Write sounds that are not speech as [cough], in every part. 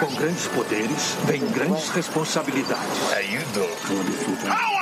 Com grandes poderes, vem grandes responsabilidades. How you doing?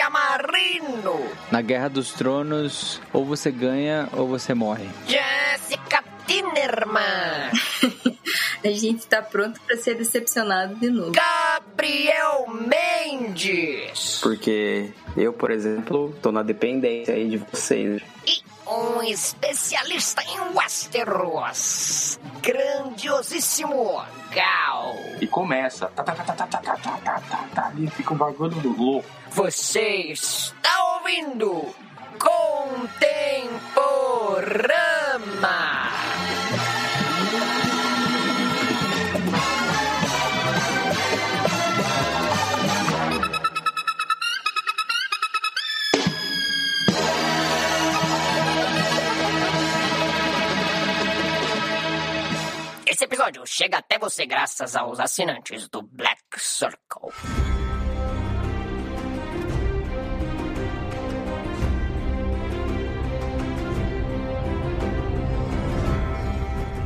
Amarino. Na Guerra dos Tronos, ou você ganha ou você morre. Jessica Tinerman. [laughs] A gente tá pronto pra ser decepcionado de novo. Gabriel Mendes. Porque eu, por exemplo, tô na dependência aí de vocês. E um especialista em Westeros. Grandiosíssimo Gal. E começa. Tá, tá, tá, tá, tá, tá, tá, tá, tá, tá, tá, ali fica um bagulho louco. Você está ouvindo Contemporama. Esse episódio chega até você graças aos assinantes do Black Circle.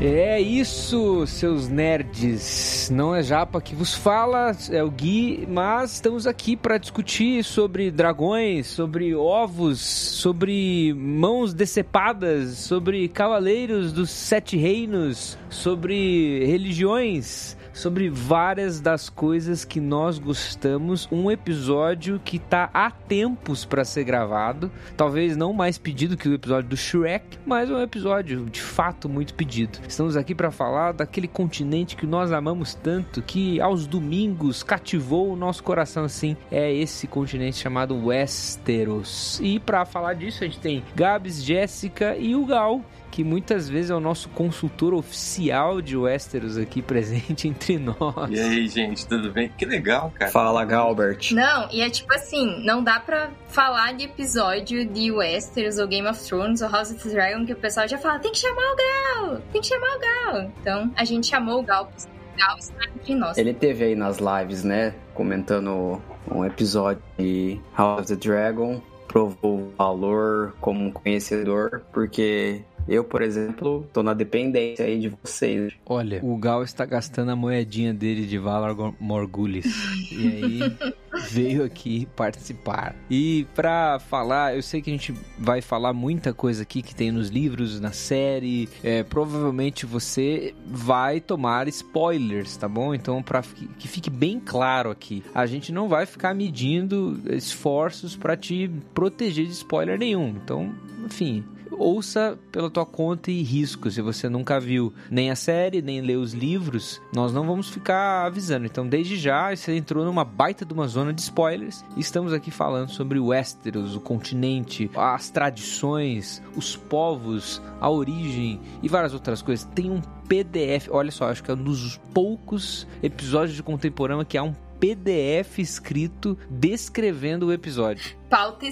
É isso, seus nerds. Não é Japa que vos fala, é o Gui, mas estamos aqui para discutir sobre dragões, sobre ovos, sobre mãos decepadas, sobre cavaleiros dos sete reinos, sobre religiões, sobre várias das coisas que nós gostamos. Um episódio que tá há tempos para ser gravado, talvez não mais pedido que o episódio do Shrek, mas um episódio de fato muito pedido. Estamos aqui para falar daquele continente que nós amamos tanto, que aos domingos cativou o nosso coração assim. É esse continente chamado Westeros. E para falar disso, a gente tem Gabs, Jéssica e o Gal que muitas vezes é o nosso consultor oficial de Westeros aqui presente [laughs] entre nós. E aí, gente, tudo bem? Que legal, cara. Fala, Galbert. Não, e é tipo assim, não dá pra falar de episódio de Westeros ou Game of Thrones ou House of the Dragon que o pessoal já fala, tem que chamar o Gal, tem que chamar o Gal. Então, a gente chamou o Gal, Gal está entre nós. Ele teve aí nas lives, né, comentando um episódio de House of the Dragon, provou o valor como um conhecedor, porque eu, por exemplo, tô na dependência aí de vocês. Olha, o Gal está gastando a moedinha dele de Valar Morgulis. e aí [laughs] veio aqui participar. E pra falar, eu sei que a gente vai falar muita coisa aqui que tem nos livros, na série. É, provavelmente você vai tomar spoilers, tá bom? Então, pra que fique bem claro aqui, a gente não vai ficar medindo esforços para te proteger de spoiler nenhum. Então, enfim, ouça pela tua conta e risco. Se você nunca viu nem a série, nem leu os livros, nós não vamos ficar avisando. Então, desde já, você entrou numa baita de uma zona de spoilers. Estamos aqui falando sobre Westeros, o continente, as tradições, os povos, a origem e várias outras coisas. Tem um PDF, olha só, acho que é um dos poucos episódios de Contemporânea que há um PDF escrito descrevendo o episódio. Pauta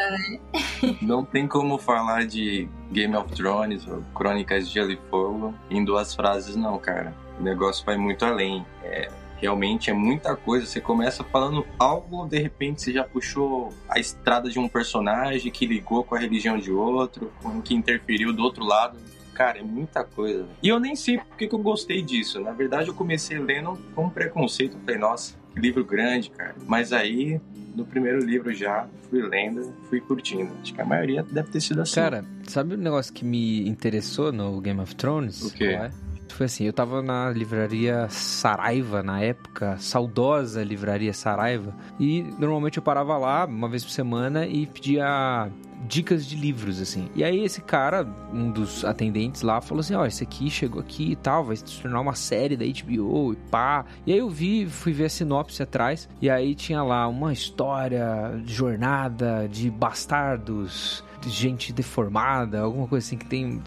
né? Não tem como falar de Game of Thrones ou Crônicas de Gelo e Fogo em duas frases, não, cara. O negócio vai muito além. É, realmente é muita coisa. Você começa falando algo, de repente você já puxou a estrada de um personagem que ligou com a religião de outro, que interferiu do outro lado. Cara, é muita coisa. E eu nem sei porque que eu gostei disso. Na verdade, eu comecei lendo com preconceito. Eu falei, nossa, livro grande, cara. Mas aí, no primeiro livro já, fui lendo, fui curtindo. Acho que a maioria deve ter sido assim. Cara, sabe o negócio que me interessou no Game of Thrones? O quê? É? Foi assim, eu tava na livraria Saraiva na época, saudosa livraria Saraiva, e normalmente eu parava lá uma vez por semana e pedia dicas de livros, assim. E aí esse cara, um dos atendentes lá, falou assim, ó, esse aqui chegou aqui e tal, vai se tornar uma série da HBO e pá. E aí eu vi, fui ver a sinopse atrás, e aí tinha lá uma história de jornada de bastardos, de gente deformada, alguma coisa assim que tem...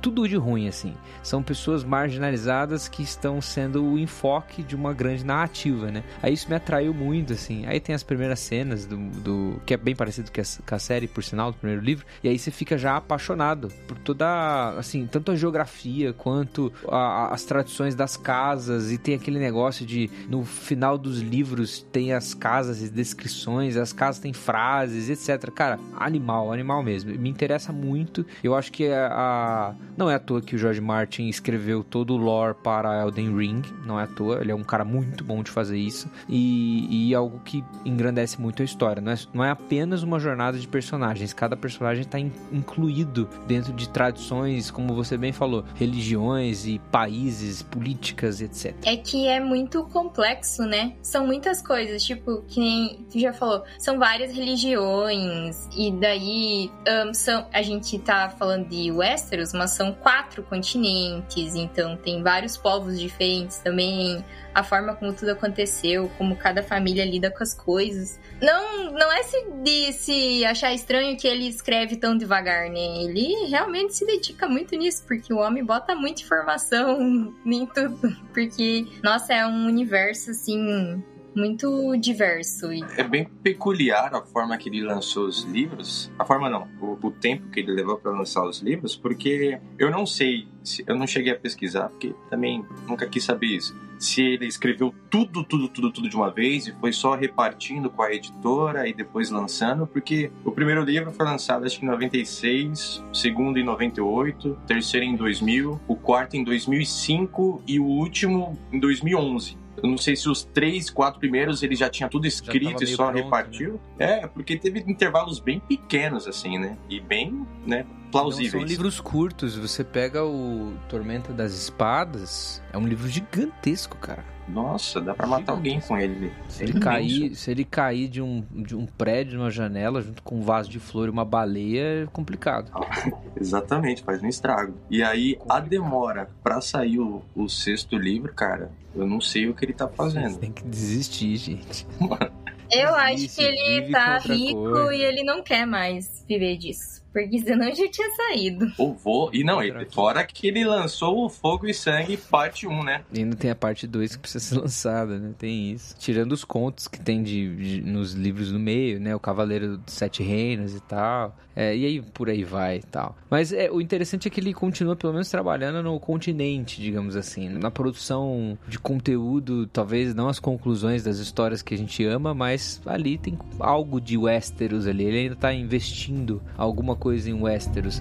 tudo de ruim, assim. São pessoas marginalizadas que estão sendo o enfoque de uma grande narrativa, né? Aí isso me atraiu muito, assim. Aí tem as primeiras cenas do, do que é bem parecido com a, série, por sinal, do primeiro livro. E aí você fica já apaixonado por toda, assim, tanto a geografia quanto a, as tradições das casas. E tem aquele negócio de, no final dos livros, tem as casas e descrições, as casas têm frases, etc. Cara, animal, animal mesmo. Me interessa muito. Eu acho que a não é à toa que o George Martin escreveu todo o lore para Elden Ring, não é à toa, ele é um cara muito bom de fazer isso e, e algo que engrandece muito a história. Não é, não é apenas uma jornada de personagens, cada personagem está in, incluído dentro de tradições, como você bem falou, religiões e países, políticas, etc. É que é muito complexo, né? São muitas coisas, tipo, que nem tu já falou, são várias religiões e daí um, são, a gente tá falando de Westeros, mas são quatro continentes, então tem vários povos diferentes também, a forma como tudo aconteceu, como cada família lida com as coisas. Não, não é se, de se achar estranho que ele escreve tão devagar, né? Ele realmente se dedica muito nisso, porque o homem bota muita informação em tudo. [laughs] Porque, nossa, é um universo assim muito diverso. É bem peculiar a forma que ele lançou os livros. A forma não, o, o tempo que ele levou para lançar os livros, porque eu não sei, se, eu não cheguei a pesquisar, porque também nunca quis saber isso. Se ele escreveu tudo, tudo, tudo, tudo de uma vez e foi só repartindo com a editora e depois lançando, porque o primeiro livro foi lançado acho que em 96, o segundo em 98, o terceiro em 2000, o quarto em 2005 e o último em 2011. Eu não sei se os três, quatro primeiros ele já tinha tudo escrito e só pronto, repartiu. Né? É, porque teve intervalos bem pequenos, assim, né? E bem, né? Plausíveis. Não, são livros curtos. Você pega o Tormenta das Espadas, é um livro gigantesco, cara. Nossa, dá pra matar alguém com ele. Se ele, cair, se ele cair de um, de um prédio, numa janela, junto com um vaso de flor e uma baleia, é complicado. [laughs] Exatamente, faz um estrago. E aí, a demora pra sair o, o sexto livro, cara, eu não sei o que ele tá fazendo. Você tem que desistir, gente. [laughs] Eu acho que ele tá rico e ele não quer mais viver disso. Porque senão já tinha saído. O vô. E não, ele, fora que ele lançou o Fogo e Sangue parte 1, né? E ainda tem a parte 2 que precisa [laughs] ser lançada, né? Tem isso. Tirando os contos que tem de, de nos livros no meio, né? O Cavaleiro dos Sete Reinos e tal. É, e aí por aí vai e tal. Mas é, o interessante é que ele continua pelo menos trabalhando no continente, digamos assim. Na produção de conteúdo, talvez não as conclusões das histórias que a gente ama, mas ali tem algo de Westeros ali. Ele ainda tá investindo alguma coisa em Westeros.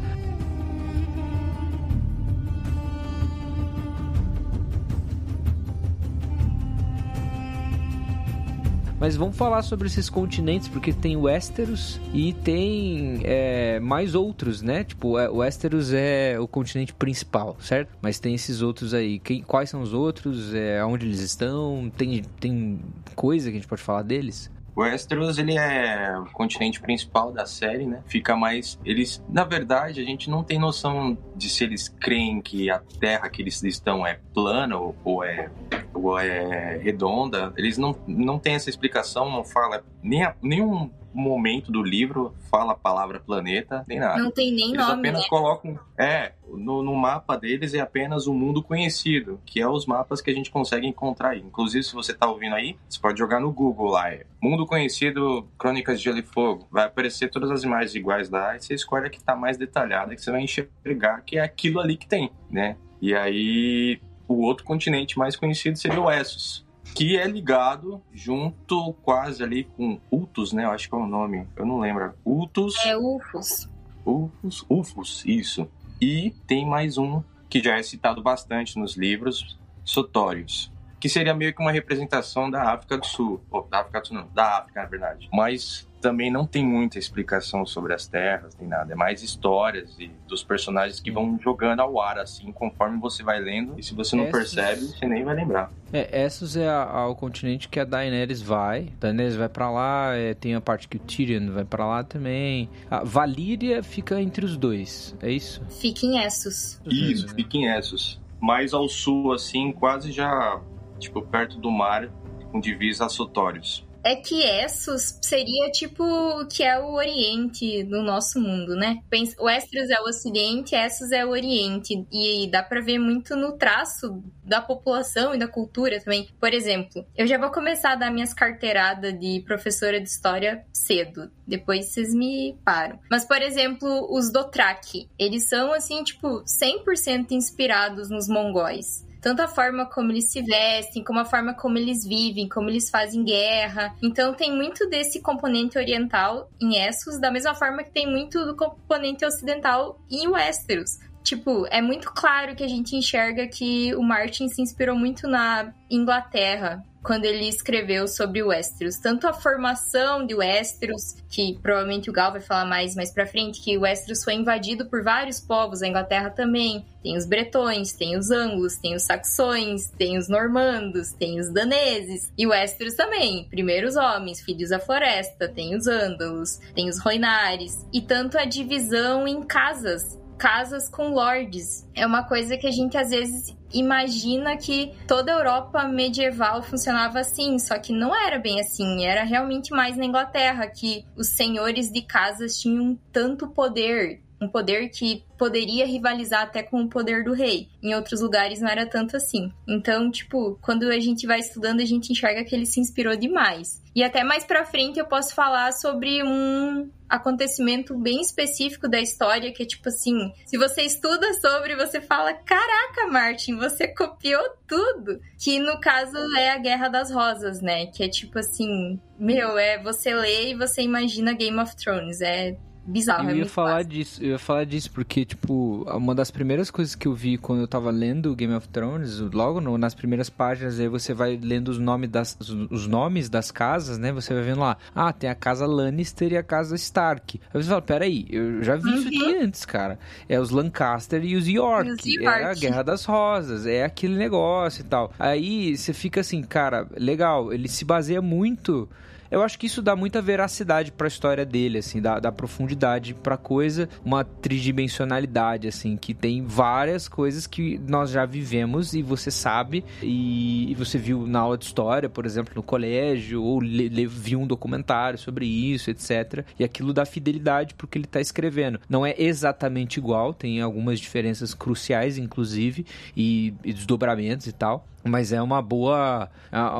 Mas vamos falar sobre esses continentes, porque tem Westeros e tem é, mais outros, né? Tipo, é, Westeros é o continente principal, certo? Mas tem esses outros aí. Quem, quais são os outros? É, onde eles estão? Tem, tem coisa que a gente pode falar deles? Westeros, ele é o continente principal da série, né? Fica mais... Eles, na verdade, a gente não tem noção de se eles creem que a terra que eles estão é plana ou, ou é, ou é redonda. Eles não, não têm essa explicação, não fala nem a, nenhum momento do livro fala a palavra planeta, nem nada. Não tem nem Eles nome, apenas né? colocam... É, no, no, mapa deles é apenas o mundo conhecido, que é os mapas que a gente consegue encontrar aí. Inclusive, se você tá ouvindo aí, você pode jogar no Google lá. É mundo conhecido, Crônicas de Gelo e Fogo. Vai aparecer todas as imagens iguais lá e você escolhe a que tá mais detalhada, que você vai enxergar que é aquilo ali que tem, né? E aí, o outro continente mais conhecido seria o Essos que é ligado junto quase ali com Ultus, né? Eu acho que é o nome, eu não lembro. Ultus. É Ufos. Ufos, Ufos, isso. E tem mais um que já é citado bastante nos livros, Sotórios, que seria meio que uma representação da África do Sul, ou da África do Sul não, da África na verdade. Mas também não tem muita explicação sobre as terras, nem nada. É mais histórias e dos personagens que vão jogando ao ar, assim, conforme você vai lendo. E se você não Essos... percebe, você nem vai lembrar. É, Essos é a, a, o continente que a Daenerys vai. A Daenerys vai para lá, é, tem a parte que o Tyrion vai para lá também. A Valíria fica entre os dois, é isso? Fica em Essos. Isso, né? fica em Essos. Mais ao sul, assim, quase já, tipo, perto do mar, com divisa a Sotórios. É que Essos seria tipo o que é o Oriente no nosso mundo, né? O Westeros é o Ocidente, Essos é o Oriente. E dá pra ver muito no traço da população e da cultura também. Por exemplo, eu já vou começar a dar minhas carteiradas de professora de história cedo. Depois vocês me param. Mas, por exemplo, os Dothraki, eles são, assim, tipo, 100% inspirados nos mongóis tanto a forma como eles se vestem, como a forma como eles vivem, como eles fazem guerra. Então tem muito desse componente oriental em Essos, da mesma forma que tem muito do componente ocidental em Westeros. Tipo, é muito claro que a gente enxerga que o Martin se inspirou muito na Inglaterra quando ele escreveu sobre Westeros. Tanto a formação de Westeros, que provavelmente o Gal vai falar mais mais pra frente, que Westeros foi invadido por vários povos, a Inglaterra também. Tem os bretões, tem os anglos, tem os saxões, tem os normandos, tem os daneses. E Westeros também. Primeiros homens, filhos da floresta, tem os ândalos, tem os roinares. E tanto a divisão em casas casas com lords. É uma coisa que a gente às vezes imagina que toda a Europa medieval funcionava assim, só que não era bem assim. Era realmente mais na Inglaterra que os senhores de casas tinham tanto poder, um poder que poderia rivalizar até com o poder do rei. Em outros lugares não era tanto assim. Então, tipo, quando a gente vai estudando, a gente enxerga que ele se inspirou demais. E até mais pra frente eu posso falar sobre um acontecimento bem específico da história que é tipo assim, se você estuda sobre, você fala, caraca, Martin, você copiou tudo. Que no caso é a Guerra das Rosas, né? Que é tipo assim, meu, é você lê e você imagina Game of Thrones, é bizarro. Eu é ia falar fácil. disso, eu ia falar disso porque, tipo, uma das primeiras coisas que eu vi quando eu tava lendo Game of Thrones, logo no, nas primeiras páginas, aí você vai lendo os nomes, das, os nomes das casas, né? Você vai vendo lá, ah, tem a casa Lannister e a casa Stark. Aí você fala, peraí, eu já vi uhum. isso aqui uhum. antes, cara. É os Lancaster e os York. E os York. É a Guerra das Rosas, é aquele negócio e tal. Aí você fica assim, cara, legal, ele se baseia muito eu acho que isso dá muita veracidade para a história dele, assim, dá, dá profundidade para coisa, uma tridimensionalidade, assim, que tem várias coisas que nós já vivemos e você sabe e, e você viu na aula de história, por exemplo, no colégio ou le, le, viu um documentário sobre isso, etc. E aquilo dá fidelidade porque ele está escrevendo. Não é exatamente igual, tem algumas diferenças cruciais, inclusive, e, e desdobramentos e tal mas é uma boa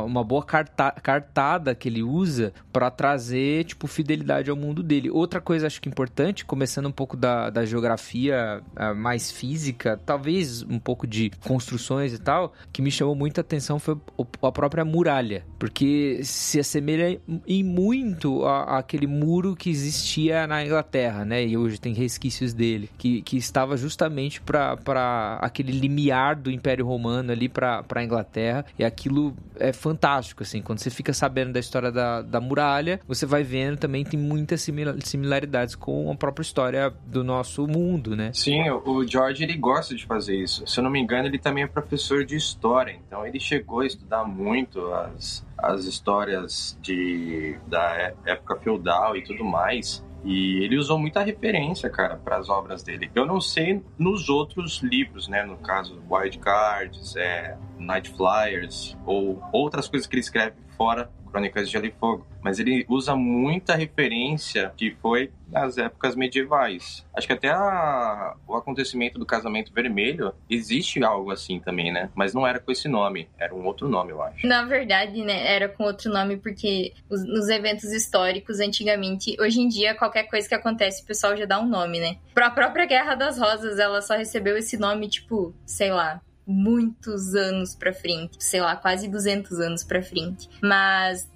uma boa carta, cartada que ele usa para trazer tipo fidelidade ao mundo dele. Outra coisa acho que importante, começando um pouco da, da geografia mais física, talvez um pouco de construções e tal, que me chamou muita atenção foi a própria muralha, porque se assemelha em muito àquele muro que existia na Inglaterra, né? E hoje tem resquícios dele, que, que estava justamente para aquele limiar do Império Romano ali para Inglaterra, e aquilo é fantástico, assim, quando você fica sabendo da história da, da muralha, você vai vendo também tem muitas similaridades com a própria história do nosso mundo, né? Sim, o George, ele gosta de fazer isso. Se eu não me engano, ele também é professor de história, então ele chegou a estudar muito as, as histórias de, da é, época feudal e tudo mais. E ele usou muita referência, cara, para as obras dele. Eu não sei nos outros livros, né? No caso, Wild Cards, é, Night Flyers, ou outras coisas que ele escreve fora Crônicas de Gelo e Fogo, mas ele usa muita referência que foi nas épocas medievais. Acho que até a, o acontecimento do casamento vermelho existe algo assim também, né? Mas não era com esse nome, era um outro nome, eu acho. Na verdade, né, era com outro nome porque os, nos eventos históricos antigamente, hoje em dia qualquer coisa que acontece o pessoal já dá um nome, né? Pra própria Guerra das Rosas, ela só recebeu esse nome tipo, sei lá, muitos anos para frente, sei lá, quase 200 anos para frente. Mas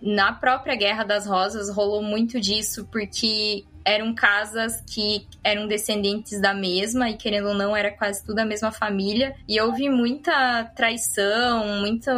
na própria Guerra das Rosas rolou muito disso porque eram casas que eram descendentes da mesma e querendo ou não era quase tudo a mesma família e houve muita traição, muita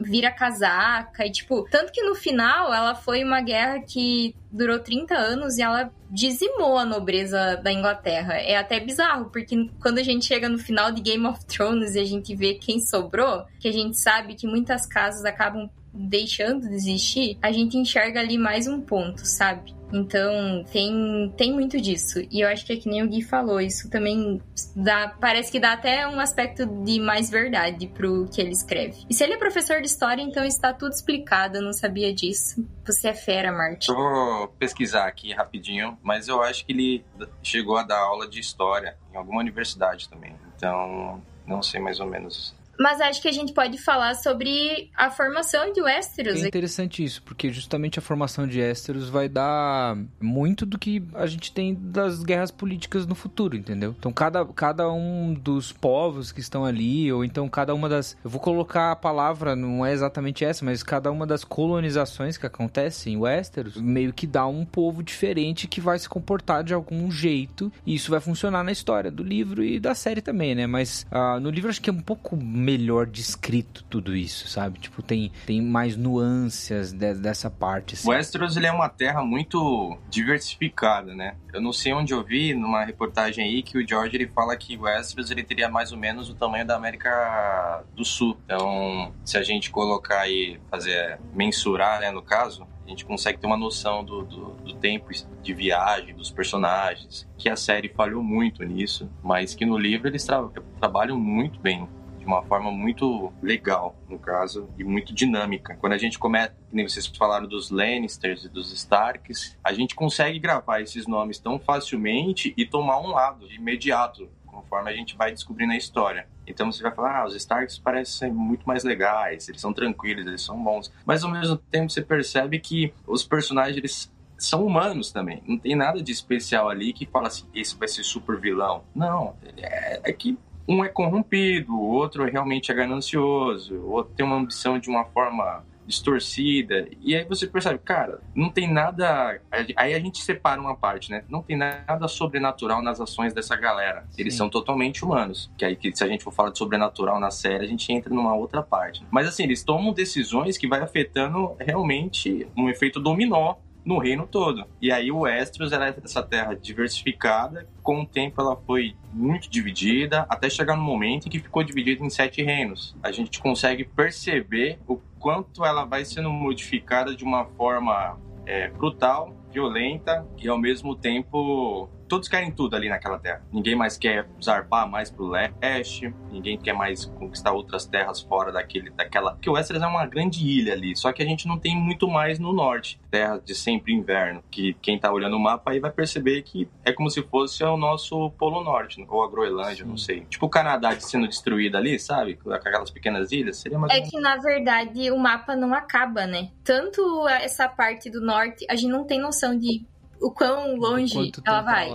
vira casaca e tipo, tanto que no final ela foi uma guerra que durou 30 anos e ela dizimou a nobreza da Inglaterra. É até bizarro, porque quando a gente chega no final de Game of Thrones e a gente vê quem sobrou, que a gente sabe que muitas casas acabam deixando de existir, a gente enxerga ali mais um ponto, sabe? Então, tem, tem muito disso. E eu acho que é que nem o Gui falou, isso também dá, parece que dá até um aspecto de mais verdade pro que ele escreve. E se ele é professor de história, então está tudo explicado, eu não sabia disso. Você é fera, Martin. Eu vou pesquisar aqui rapidinho, mas eu acho que ele chegou a dar aula de história em alguma universidade também. Então, não sei mais ou menos mas acho que a gente pode falar sobre a formação de Westeros. É interessante isso, porque justamente a formação de Westeros vai dar muito do que a gente tem das guerras políticas no futuro, entendeu? Então cada, cada um dos povos que estão ali, ou então cada uma das. Eu vou colocar a palavra, não é exatamente essa, mas cada uma das colonizações que acontecem em Westeros meio que dá um povo diferente que vai se comportar de algum jeito. E isso vai funcionar na história do livro e da série também, né? Mas uh, no livro acho que é um pouco melhor descrito tudo isso, sabe? Tipo, tem, tem mais nuances de, dessa parte. Assim. Westeros ele é uma terra muito diversificada, né? Eu não sei onde eu vi numa reportagem aí que o George ele fala que Westeros ele teria mais ou menos o tamanho da América do Sul. Então, se a gente colocar aí, fazer mensurar, né, no caso, a gente consegue ter uma noção do, do, do, tempo de viagem dos personagens, que a série falhou muito nisso, mas que no livro eles tra trabalham muito bem de uma forma muito legal, no caso, e muito dinâmica. Quando a gente começa, nem vocês falaram dos Lannisters e dos Starks, a gente consegue gravar esses nomes tão facilmente e tomar um lado de imediato, conforme a gente vai descobrindo a história. Então você vai falar, ah, os Starks parecem muito mais legais, eles são tranquilos, eles são bons. Mas ao mesmo tempo você percebe que os personagens eles são humanos também. Não tem nada de especial ali que fala assim, esse vai ser super vilão. Não, é, é que um é corrompido, o outro realmente é ganancioso, o outro tem uma ambição de uma forma distorcida. E aí você percebe, cara, não tem nada. Aí a gente separa uma parte, né? Não tem nada sobrenatural nas ações dessa galera. Eles Sim. são totalmente humanos. Que aí, se a gente for falar de sobrenatural na série, a gente entra numa outra parte. Mas assim, eles tomam decisões que vai afetando realmente um efeito dominó no reino todo. E aí o Westeros era essa terra diversificada, com o tempo ela foi muito dividida, até chegar no momento em que ficou dividida em sete reinos. A gente consegue perceber o quanto ela vai sendo modificada de uma forma é, brutal, violenta e ao mesmo tempo todos querem tudo ali naquela terra. Ninguém mais quer zarpar mais pro leste, ninguém quer mais conquistar outras terras fora daquele, daquela. Porque o Westeros é uma grande ilha ali, só que a gente não tem muito mais no norte. Terra de sempre inverno. Que quem tá olhando o mapa aí vai perceber que é como se fosse o nosso Polo Norte, ou a Groenlândia, Sim. não sei. Tipo o Canadá sendo destruído ali, sabe? Com aquelas pequenas ilhas. Seria mais É que na verdade o mapa não acaba, né? Tanto essa parte do norte, a gente não tem noção de o quão longe ela vai.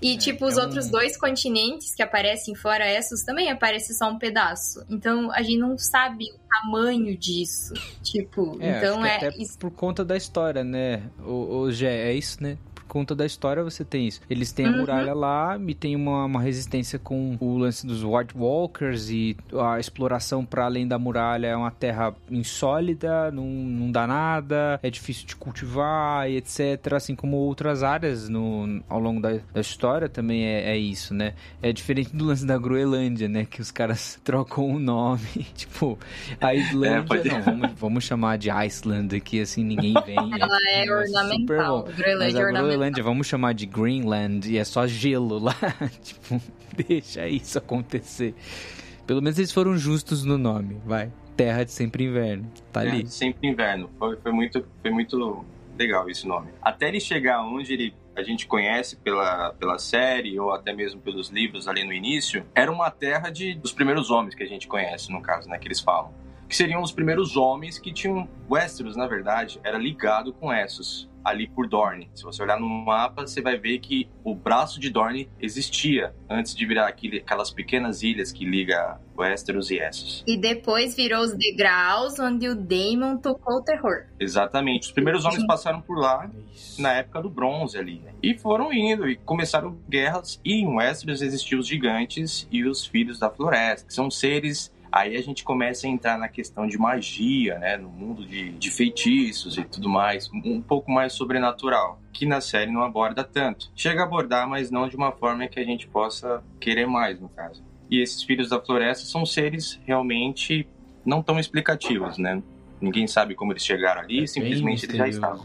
E, é, tipo, os é outros um... dois continentes que aparecem fora Essos também aparece só um pedaço. Então, a gente não sabe o tamanho disso. Tipo, é, então é. Até por conta da história, né? O, o Gé, é isso, né? Conta da história você tem isso. Eles têm a uhum. muralha lá e tem uma, uma resistência com o lance dos White Walkers e a exploração para além da muralha é uma terra insólida, não, não dá nada, é difícil de cultivar e etc. Assim como outras áreas no, ao longo da, da história também é, é, isso, né? É diferente do lance da Groenlândia, né? Que os caras [laughs] trocam o nome. [laughs] tipo, a Islândia, é, pode... não, vamos, vamos chamar de Iceland aqui, assim, ninguém [laughs] vem. Ela é, é ornamental. Groenlândia é ornamental. Groenlândia, vamos chamar de Greenland, e é só gelo lá. [laughs] tipo, deixa isso acontecer. Pelo menos eles foram justos no nome, vai. Terra de Sempre Inverno, tá Terra ali. De Sempre Inverno, foi, foi, muito, foi muito legal esse nome. Até ele chegar onde ele a gente conhece pela, pela série ou até mesmo pelos livros ali no início, era uma terra de, dos primeiros homens que a gente conhece, no caso, né, que eles falam. Que seriam os primeiros homens que tinham. Westeros, na verdade, era ligado com Essos ali por Dorne. Se você olhar no mapa, você vai ver que o braço de Dorne existia antes de virar aquele, aquelas pequenas ilhas que liga Westeros e Essos. E depois virou os degraus onde o Daemon tocou o terror. Exatamente. Os primeiros homens passaram por lá na época do bronze ali. E foram indo e começaram guerras. E em Westeros existiam os gigantes e os filhos da floresta, que são seres Aí a gente começa a entrar na questão de magia, né? No mundo de, de feitiços e tudo mais, um pouco mais sobrenatural, que na série não aborda tanto. Chega a abordar, mas não de uma forma que a gente possa querer mais, no caso. E esses filhos da floresta são seres realmente não tão explicativos, né? Ninguém sabe como eles chegaram ali, É simplesmente eles já estavam.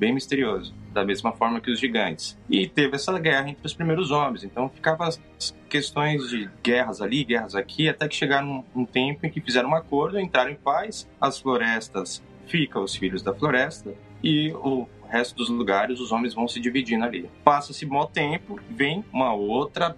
Bem misterioso. Da mesma forma que os gigantes. E teve essa guerra entre os primeiros homens. Então ficava as questões de guerras ali, guerras aqui, até que chegaram um, tempo em que fizeram um acordo, entraram em paz, as florestas ficam os filhos da floresta e o resto dos lugares os homens vão se dividindo ali. Passa-se mó tempo, vem uma outra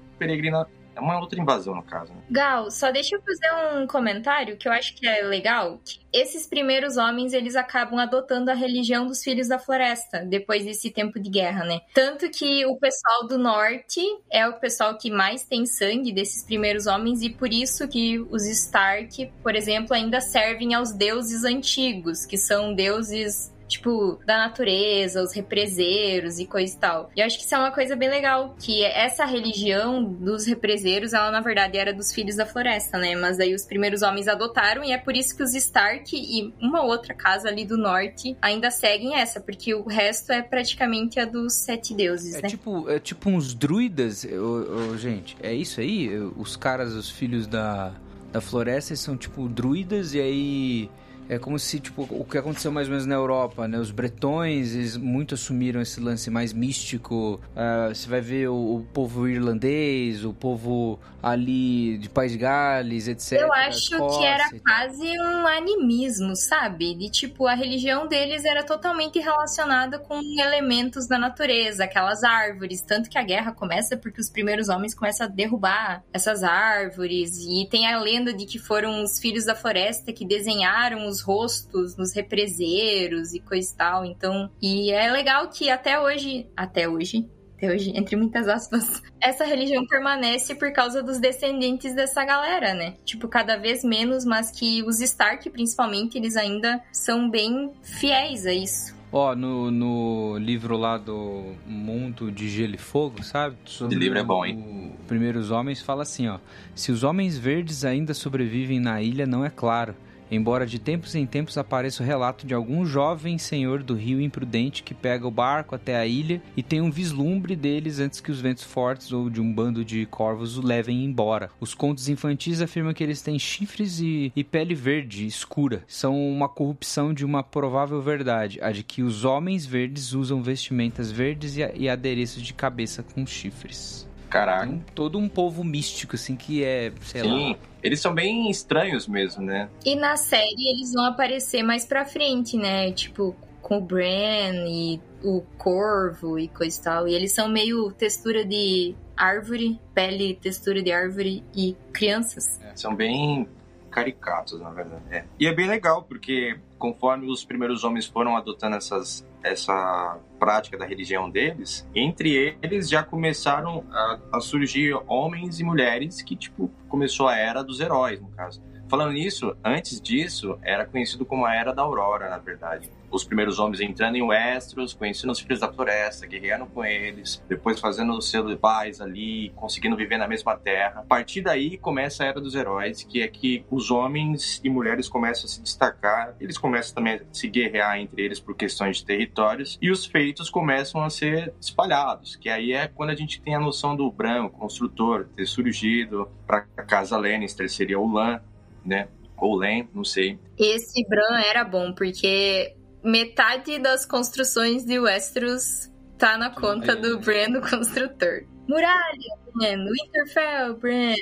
peregrina, uma outra invasão no caso. né? Gal, só deixa eu fazer um comentário que eu acho que é legal. Esses primeiros homens, eles acabam adotando a religião dos filhos da floresta, depois desse tempo de guerra, né? Tanto que o pessoal do norte é o pessoal que mais tem sangue desses primeiros homens, e por isso que os Stark, por exemplo, ainda servem aos deuses antigos, que são deuses tipo, da natureza, os represeiros e coisa e tal. E eu acho que isso é uma coisa bem legal, que essa religião dos represeiros, ela na verdade era dos filhos da floresta, né? Mas aí os primeiros homens adotaram e é por isso que os Stark e uma outra casa ali do norte ainda seguem essa, porque o resto é praticamente a dos sete deuses, É né? tipo, é tipo uns druidas, ô, ô, gente. É isso aí? Os caras, os filhos da, da floresta, são tipo druidas e aí. É como se, tipo, o que aconteceu mais ou menos na Europa, né? Os bretões, eles muito assumiram esse lance mais místico. Ah, você vai ver o, o povo irlandês, o povo ali de País de Gales, etc. Eu acho que Escócia era e tal. quase um animismo, sabe? De tipo, a religião deles era totalmente relacionada com elementos da natureza, aquelas árvores. Tanto que a guerra começa porque os primeiros homens começam a derrubar essas árvores. E tem a lenda de que foram os filhos da floresta que desenharam os rostos nos represeiros e coisa e tal. Então, e é legal que até hoje. Até hoje até hoje, [laughs] entre muitas aspas, essa religião permanece por causa dos descendentes dessa galera, né? Tipo, cada vez menos, mas que os Stark, principalmente, eles ainda são bem fiéis a isso. Ó, no, no livro lá do Mundo de Gelo e Fogo, sabe? Sobre livro é bom, hein? Primeiros Homens fala assim, ó. Se os homens verdes ainda sobrevivem na ilha, não é claro. Embora de tempos em tempos apareça o relato de algum jovem senhor do rio imprudente que pega o barco até a ilha e tem um vislumbre deles antes que os ventos fortes ou de um bando de corvos o levem embora. Os contos infantis afirmam que eles têm chifres e, e pele verde escura. São uma corrupção de uma provável verdade, a de que os homens verdes usam vestimentas verdes e, e adereços de cabeça com chifres. Caraca. Todo um povo místico, assim, que é, sei lá, Sim, eles são bem estranhos mesmo, né? E na série eles vão aparecer mais pra frente, né? Tipo, com o Bran e o Corvo e coisa e tal. E eles são meio textura de árvore, pele textura de árvore e crianças. São bem caricatos, na verdade. É. E é bem legal, porque conforme os primeiros homens foram adotando essas, essa prática da religião deles, entre eles já começaram a, a surgir homens e mulheres que, tipo, começou a era dos heróis, no caso. Falando nisso, antes disso, era conhecido como a Era da Aurora, na verdade. Os primeiros homens entrando em Westeros, conhecendo os filhos da floresta, guerreando com eles, depois fazendo o selo de paz ali, conseguindo viver na mesma terra. A partir daí começa a Era dos Heróis, que é que os homens e mulheres começam a se destacar, eles começam também a se guerrear entre eles por questões de territórios, e os feitos começam a ser espalhados, que aí é quando a gente tem a noção do branco, construtor, ter surgido para a casa Lannister, seria o Lan, né? Ou Len, não sei. Esse Bran era bom, porque metade das construções de Westeros tá na conta do Bran, do construtor. Muralha, Bran. Winterfell, Bran.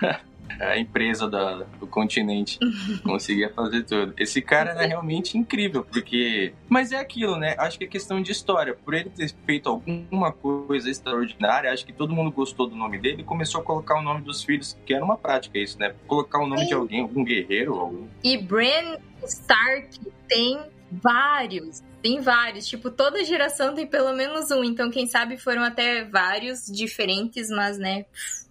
[laughs] a empresa da- do continente [laughs] conseguia fazer tudo. Esse cara era realmente incrível, porque. Mas é aquilo, né? Acho que é questão de história. Por ele ter feito alguma coisa extraordinária, acho que todo mundo gostou do nome dele e começou a colocar o nome dos filhos, que era uma prática isso, né? Colocar o nome de alguém, algum guerreiro, algum. E Bran Stark tem vários. Tem vários. Tipo, toda geração tem pelo menos um. Então, quem sabe foram até vários diferentes, mas, né,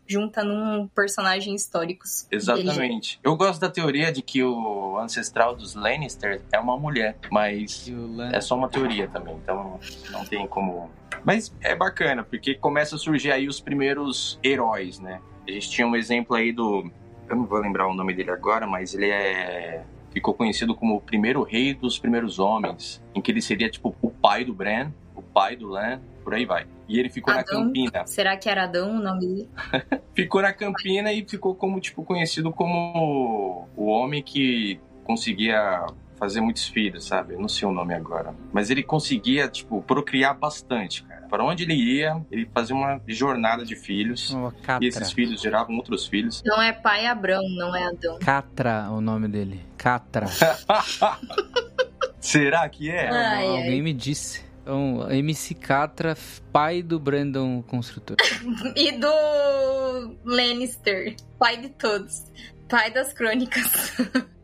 junta num personagem históricos. Exatamente. Eu gosto da teoria de que o ancestral dos Lannister é uma mulher, mas É só uma teoria também, então não tem como. Mas é bacana, porque começa a surgir aí os primeiros heróis, né? A gente tinha um exemplo aí do. Eu não vou lembrar o nome dele agora, mas ele é. Ficou conhecido como o primeiro rei dos primeiros homens, em que ele seria tipo o pai do Bran, o pai do Lan, por aí vai. E ele ficou na Adão. Campina. Será que era Adão o nome dele? [laughs] Ficou na Campina e ficou como tipo conhecido como o homem que conseguia fazer muitos filhos, sabe? Eu não sei o nome agora. Mas ele conseguia, tipo, procriar bastante, cara. Para onde ele ia, ele fazia uma jornada de filhos. Uma E esses filhos geravam outros filhos. Não é pai Abrão, não é Adão. Catra o nome dele. Catra. [laughs] Será que é? Ai, ai. Alguém me disse. Então, MC Catra, pai do Brandon Construtor. [laughs] E do Lannister, pai de todos. Pai das crônicas. [laughs]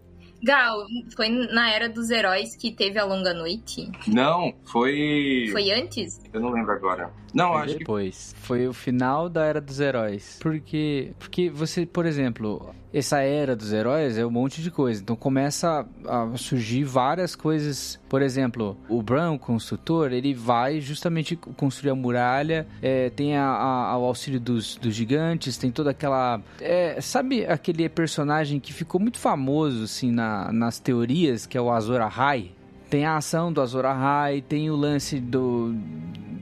Gal, foi na Era dos Heróis que teve a Longa Noite? Não, foi. Foi antes? Eu não lembro agora. Não, Foi acho que. depois. Foi o final da Era dos Heróis. Porque, porque você, por exemplo, essa Era dos Heróis é um monte de coisa. Então começa a surgir várias coisas. Por exemplo, o Bran, o construtor, ele vai justamente construir a muralha. é, tem a- a- o auxílio dos, dos gigantes. Tem toda aquela... é, sabe aquele personagem que ficou muito famoso, assim, na- nas teorias, que é o Azor Ahai? Tem a ação do Azor Ahai, tem o lance do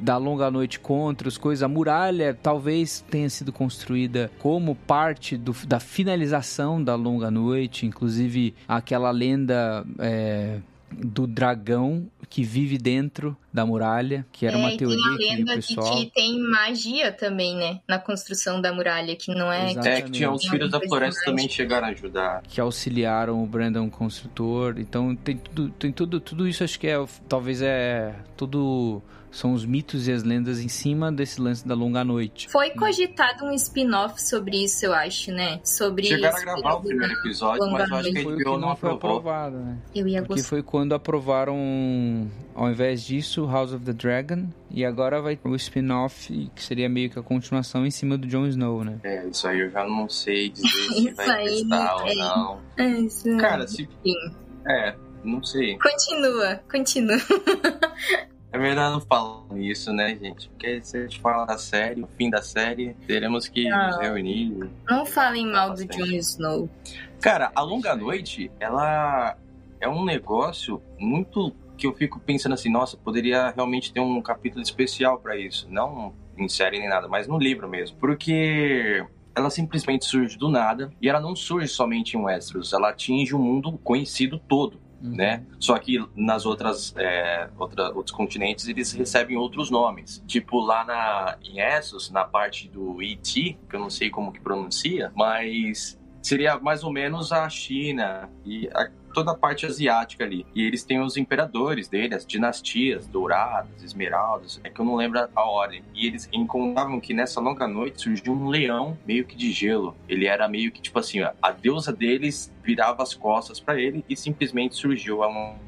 da longa noite contra as coisas. A muralha talvez tenha sido construída como parte do- da finalização da longa noite, inclusive aquela lenda é, do dragão que vive dentro da muralha, que era é, uma e teoria tem a que o lenda pessoal de que tem magia também, né? Na construção da muralha, que não é... Exato. É que tinha os Exatamente. filhos da floresta também chegaram a ajudar. que auxiliaram o Brandon construtor. Então tem tudo, tem tudo, tudo isso acho que é talvez é tudo são os mitos e as lendas em cima desse lance da longa noite. Foi cogitado um spin-off sobre isso, eu acho, né? Sobre Chegaram a esse gravar o primeiro episódio, mas eu acho que a Foi o que HBO não não foi aprovado, né? Eu ia Porque gostar. foi quando aprovaram, ao invés disso, House of the Dragon. E agora vai o spin-off, que seria meio que a continuação em cima do Jon Snow, né? É, isso aí eu já não sei dizer se [laughs] Isso vai aí, prestar ou é. não. É, isso. Cara, se. Sim. É, não sei. Continua, continua. É melhor não falar nisso, né, gente? Porque se a gente fala da série, o fim da série, teremos que Não. nos reunir. Não falem mal do. Jon Snow. Cara, a Longa Noite, ela é um negócio muito que eu fico pensando assim, nossa, poderia realmente ter um capítulo especial pra isso. Não em série nem nada, mas no livro mesmo. Porque ela simplesmente surge do nada e ela não surge somente em Westeros, ela atinge o mundo conhecido todo. Né? Só que nas outras, é, outra, outros continentes eles recebem outros nomes. Tipo lá na, em Essos, na parte do E.T., que eu não sei como que pronuncia, mas seria mais ou menos a China e a- toda a parte asiática ali. E eles têm os imperadores dele, as dinastias douradas, esmeraldas, é que eu não lembro a ordem. E eles encontravam que nessa longa noite surgiu um leão meio que de gelo. Ele era meio que tipo assim, a deusa deles virava as costas pra ele e simplesmente surgiu a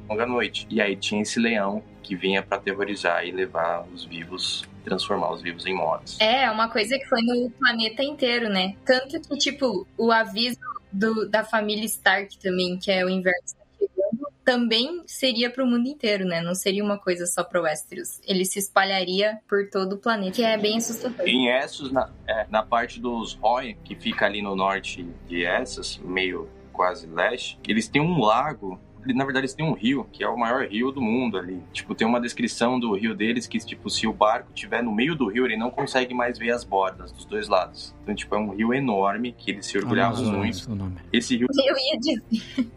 longa noite. E aí tinha esse leão que vinha pra aterrorizar e levar os vivos, transformar os vivos em mortos. É, uma coisa que foi no planeta inteiro, né? Tanto que, tipo, o aviso do- da família Stark também, que é o chegando, também seria pro mundo inteiro, né? Não seria uma coisa só pro Westeros. Ele se espalharia por todo o planeta, que é bem assustador. Em Essos, na, é, na parte dos Roy, que fica ali no norte de Essos, meio quase leste, eles têm um lago. Na verdade, eles têm um rio, que é o maior rio do mundo ali. Tipo, tem uma descrição do rio deles que, tipo, se o barco estiver no meio do rio, ele não consegue mais ver as bordas dos dois lados. Então, tipo, é um rio enorme que eles se orgulhavam Amazonas, muito. o nome. Esse rio Eu ia dizer. [laughs]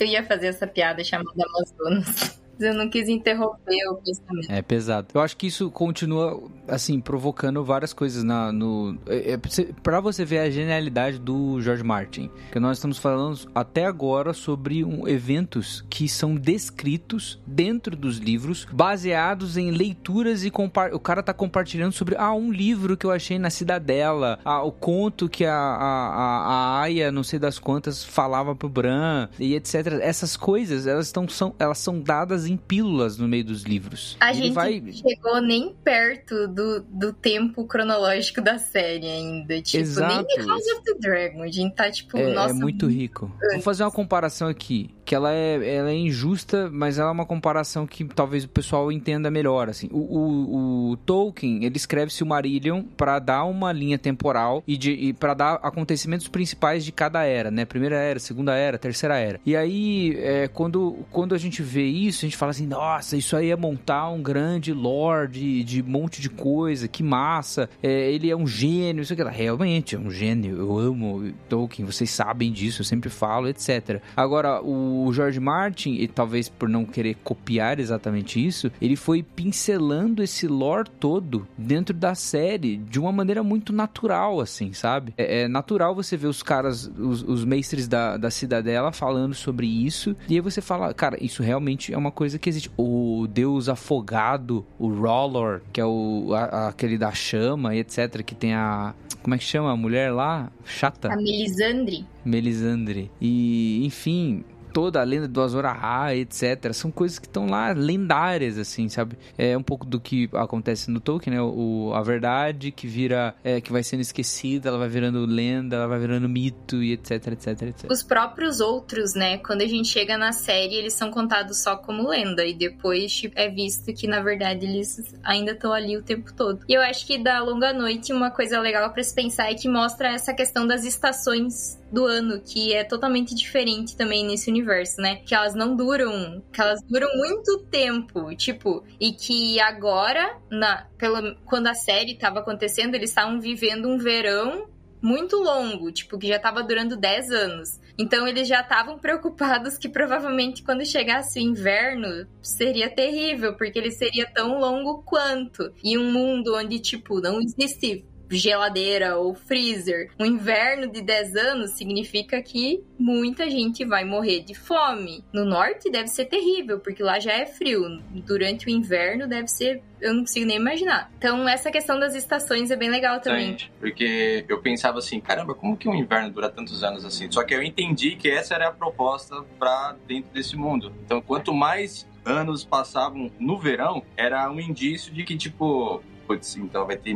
Eu ia fazer essa piada chamada Amazonas. Eu não quis interromper o pensamento. É pesado. Eu acho que isso continua, assim, provocando várias coisas na, no. É, é, pra você- ver a genialidade do George Martin. Que nós estamos falando até agora sobre um, eventos que são descritos dentro dos livros, baseados em leituras e compa- o cara tá compartilhando sobre ah, um livro que eu achei na Cidadela, ah, o conto que a, a, a, Aya, não sei das quantas, falava pro Bran, e etc. Essas coisas, elas, estão, são, elas são dadas em pílulas no meio dos livros. A ele gente vai chegou nem perto do, do tempo cronológico da série ainda. Tipo, Exato. nem House of the Dragon. A gente tá, tipo, É, nossa. é muito rico. Vou fazer uma comparação aqui, que ela é, ela é injusta, mas ela é uma comparação que talvez o pessoal entenda melhor, assim. O, o, o Tolkien, ele escreve Silmarillion para dar uma linha temporal e, e para dar acontecimentos principais de cada era, né? Primeira era, segunda era, terceira era. E aí, é, quando, quando a gente vê isso, a gente fala assim, nossa, isso aí é montar um grande lore de, de monte de coisa, que massa. É, ele é um gênio, isso aqui. Realmente, é um gênio. Eu amo Tolkien, vocês sabem disso, eu sempre falo, etc. Agora, o o George Martin, e talvez por não querer copiar exatamente isso, ele foi pincelando esse lore todo dentro da série de uma maneira muito natural, assim, sabe? É, é natural você ver os caras, os, os mestres da, da cidadela falando sobre isso, e aí você fala, cara, isso realmente é uma coisa que existe. O deus afogado, o Rollor, que é o, a, aquele da chama e etc, que tem a como é que chama a mulher lá? Chata? A Melisandre. Melisandre. E, enfim, toda a lenda do Azor Ahai, etc. São coisas que estão lá lendárias, assim, sabe? É um pouco do que acontece no Tolkien, né? O, a verdade que vira, é, que vai sendo esquecida, ela vai virando lenda, ela vai virando mito e etc, etc, etc. Os próprios outros, né? Quando a gente chega na série, eles são contados só como lenda e depois tipo, é visto que na verdade eles ainda estão ali o tempo todo. E eu acho que da Longa Noite uma coisa legal para se pensar é que mostra essa questão das estações do ano, que é totalmente diferente também nesse universo, né? Que elas não duram, que elas duram muito tempo, tipo, e que agora, na, pela, quando a série tava acontecendo, eles estavam vivendo um verão muito longo, tipo, que já tava durando 10 anos. Então eles já estavam preocupados que provavelmente quando chegasse o inverno seria terrível, porque ele seria tão longo quanto. E um mundo onde, tipo, não existe geladeira ou freezer. Um inverno de 10 anos significa que muita gente vai morrer de fome. No norte deve ser terrível, porque lá já é frio. Durante o inverno deve ser eu não consigo nem imaginar. Então, essa questão das estações é bem legal também. porque eu pensava assim, caramba, como que um inverno dura tantos anos assim? Só que eu entendi que essa era a proposta para dentro desse mundo. Então, quanto mais anos passavam no verão, era um indício de que, tipo, putz, então vai ter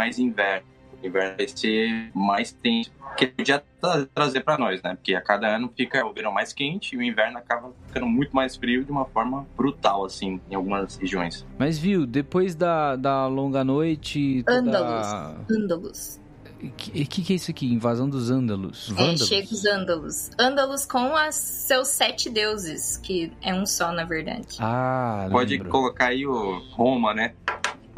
mais inverno. O inverno vai ser mais tenso que podia trazer para nós, né? Porque a cada ano fica o verão mais quente e o inverno acaba ficando muito mais frio de uma forma brutal, assim, em algumas regiões. Mas viu, depois da, da longa noite. Toda... Ândalos. Ândalos. O que, que, que, é isso aqui? Invasão dos Ândalos? É, chega os Ândalos. Ândalos com as, seus sete deuses, que é um só, na verdade. Ah, Pode colocar aí o Roma, né?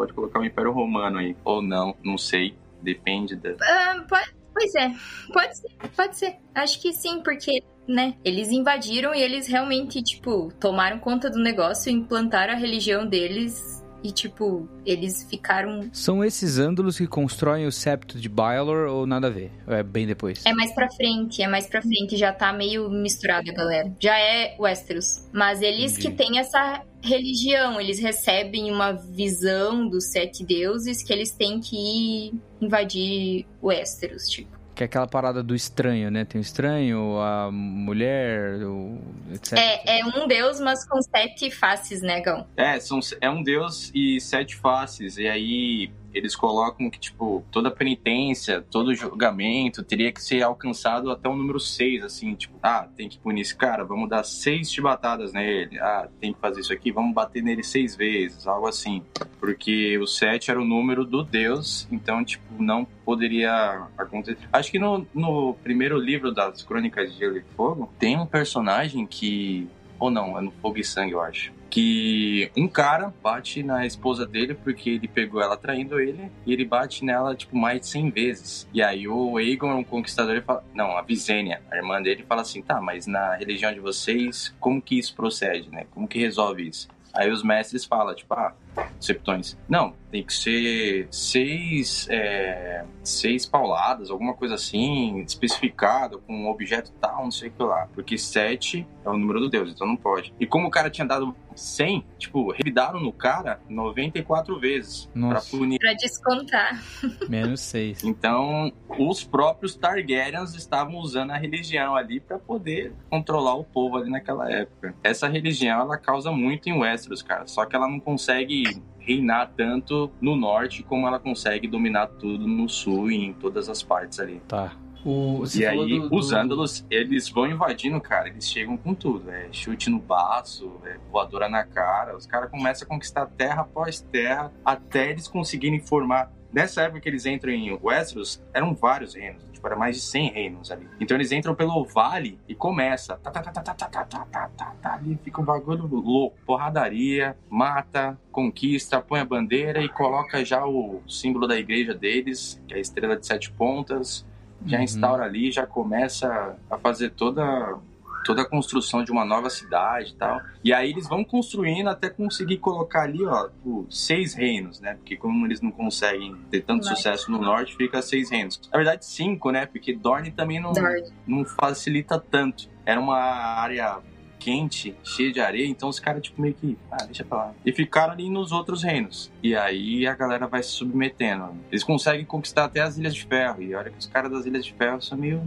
Pode colocar o Império Romano aí. Ou não, não sei. Depende da. Uh, pode, pois é, pode ser, pode ser. Acho que sim, porque, né, eles invadiram e eles realmente, tipo, tomaram conta do negócio, implantaram a religião deles e, tipo, eles ficaram. São esses ândalos que constroem o septo de Bylor ou nada a ver? É bem depois? É mais pra frente, é mais pra frente. Já tá meio misturado, galera. Já é Westeros. Mas eles Entendi. que têm essa religião, eles recebem uma visão dos sete deuses que eles têm que ir invadir Westeros, tipo. Que é aquela parada do estranho, né? Tem o estranho, a mulher, o... etc. É, é um deus, mas com sete faces, né, Gão? É, são, é um deus e sete faces. E aí eles colocam que, tipo, toda penitência, todo julgamento teria que ser alcançado até o número 6, assim, tipo, ah, tem que punir esse cara, vamos dar seis chibatadas nele, ah, tem que fazer isso aqui, vamos bater nele seis vezes, algo assim. Porque o 7 era o número do Deus, então, tipo, não poderia acontecer. Acho que no, no primeiro livro das Crônicas de Gelo e Fogo, tem um personagem que. Ou não, é no Fogo e Sangue, eu acho que um cara bate na esposa dele porque ele pegou ela traindo ele e ele bate nela tipo mais de 100 vezes. E aí o Aegon, um conquistador, ele fala, não, a Visenya, a irmã dele, fala assim, tá, mas na religião de vocês, como que isso procede, né? Como que resolve isso? Aí os mestres falam, tipo, ah, septões. Não, tem que ser seis, é, seis pauladas, alguma coisa assim, especificado, com um objeto tal, não sei o que lá. Porque sete é o número do Deus, então não pode. E como o cara tinha dado 100, tipo, revidaram no cara 94 vezes Nossa. pra punir. Pra descontar. Menos seis. [laughs] Então, os próprios Targaryens estavam usando a religião ali para poder controlar o povo ali naquela época. Essa religião, ela causa muito em Westeros, cara. Só que ela não consegue reinar tanto no norte como ela consegue dominar tudo no sul e em todas as partes ali. Tá. O, e aí, do, os ândalos, eles vão invadindo, cara. Eles chegam com tudo. É chute no baço, é voadora na cara. Os caras começam a conquistar terra após terra até eles conseguirem formar. Nessa época que eles entram em Westeros, eram vários reinos tipo, era mais de 100 reinos ali. Então eles entram pelo vale e começa. Tá, tá, tá, tá, tá, tá, tá, tá, tá, tá, tá, ali fica um bagulho louco. Porradaria, mata, conquista, põe a bandeira e coloca já o símbolo da igreja deles, que é a estrela de sete pontas. Já uhum. instaura ali, já começa a fazer toda toda a construção de uma nova cidade e tal. E aí eles vão construindo até conseguir colocar ali, ó, seis reinos, né? Porque como eles não conseguem ter tanto Vai. sucesso no norte, fica seis reinos. Na verdade, cinco, né? Porque Dorne também não, Dorne. não facilita tanto. Era uma área quente, cheia de areia, então os caras, tipo, meio que, ah, deixa pra lá. E ficaram ali nos outros reinos. E aí a galera vai se submetendo. Eles conseguem conquistar até as Ilhas de Ferro. E olha que os caras das Ilhas de Ferro são meio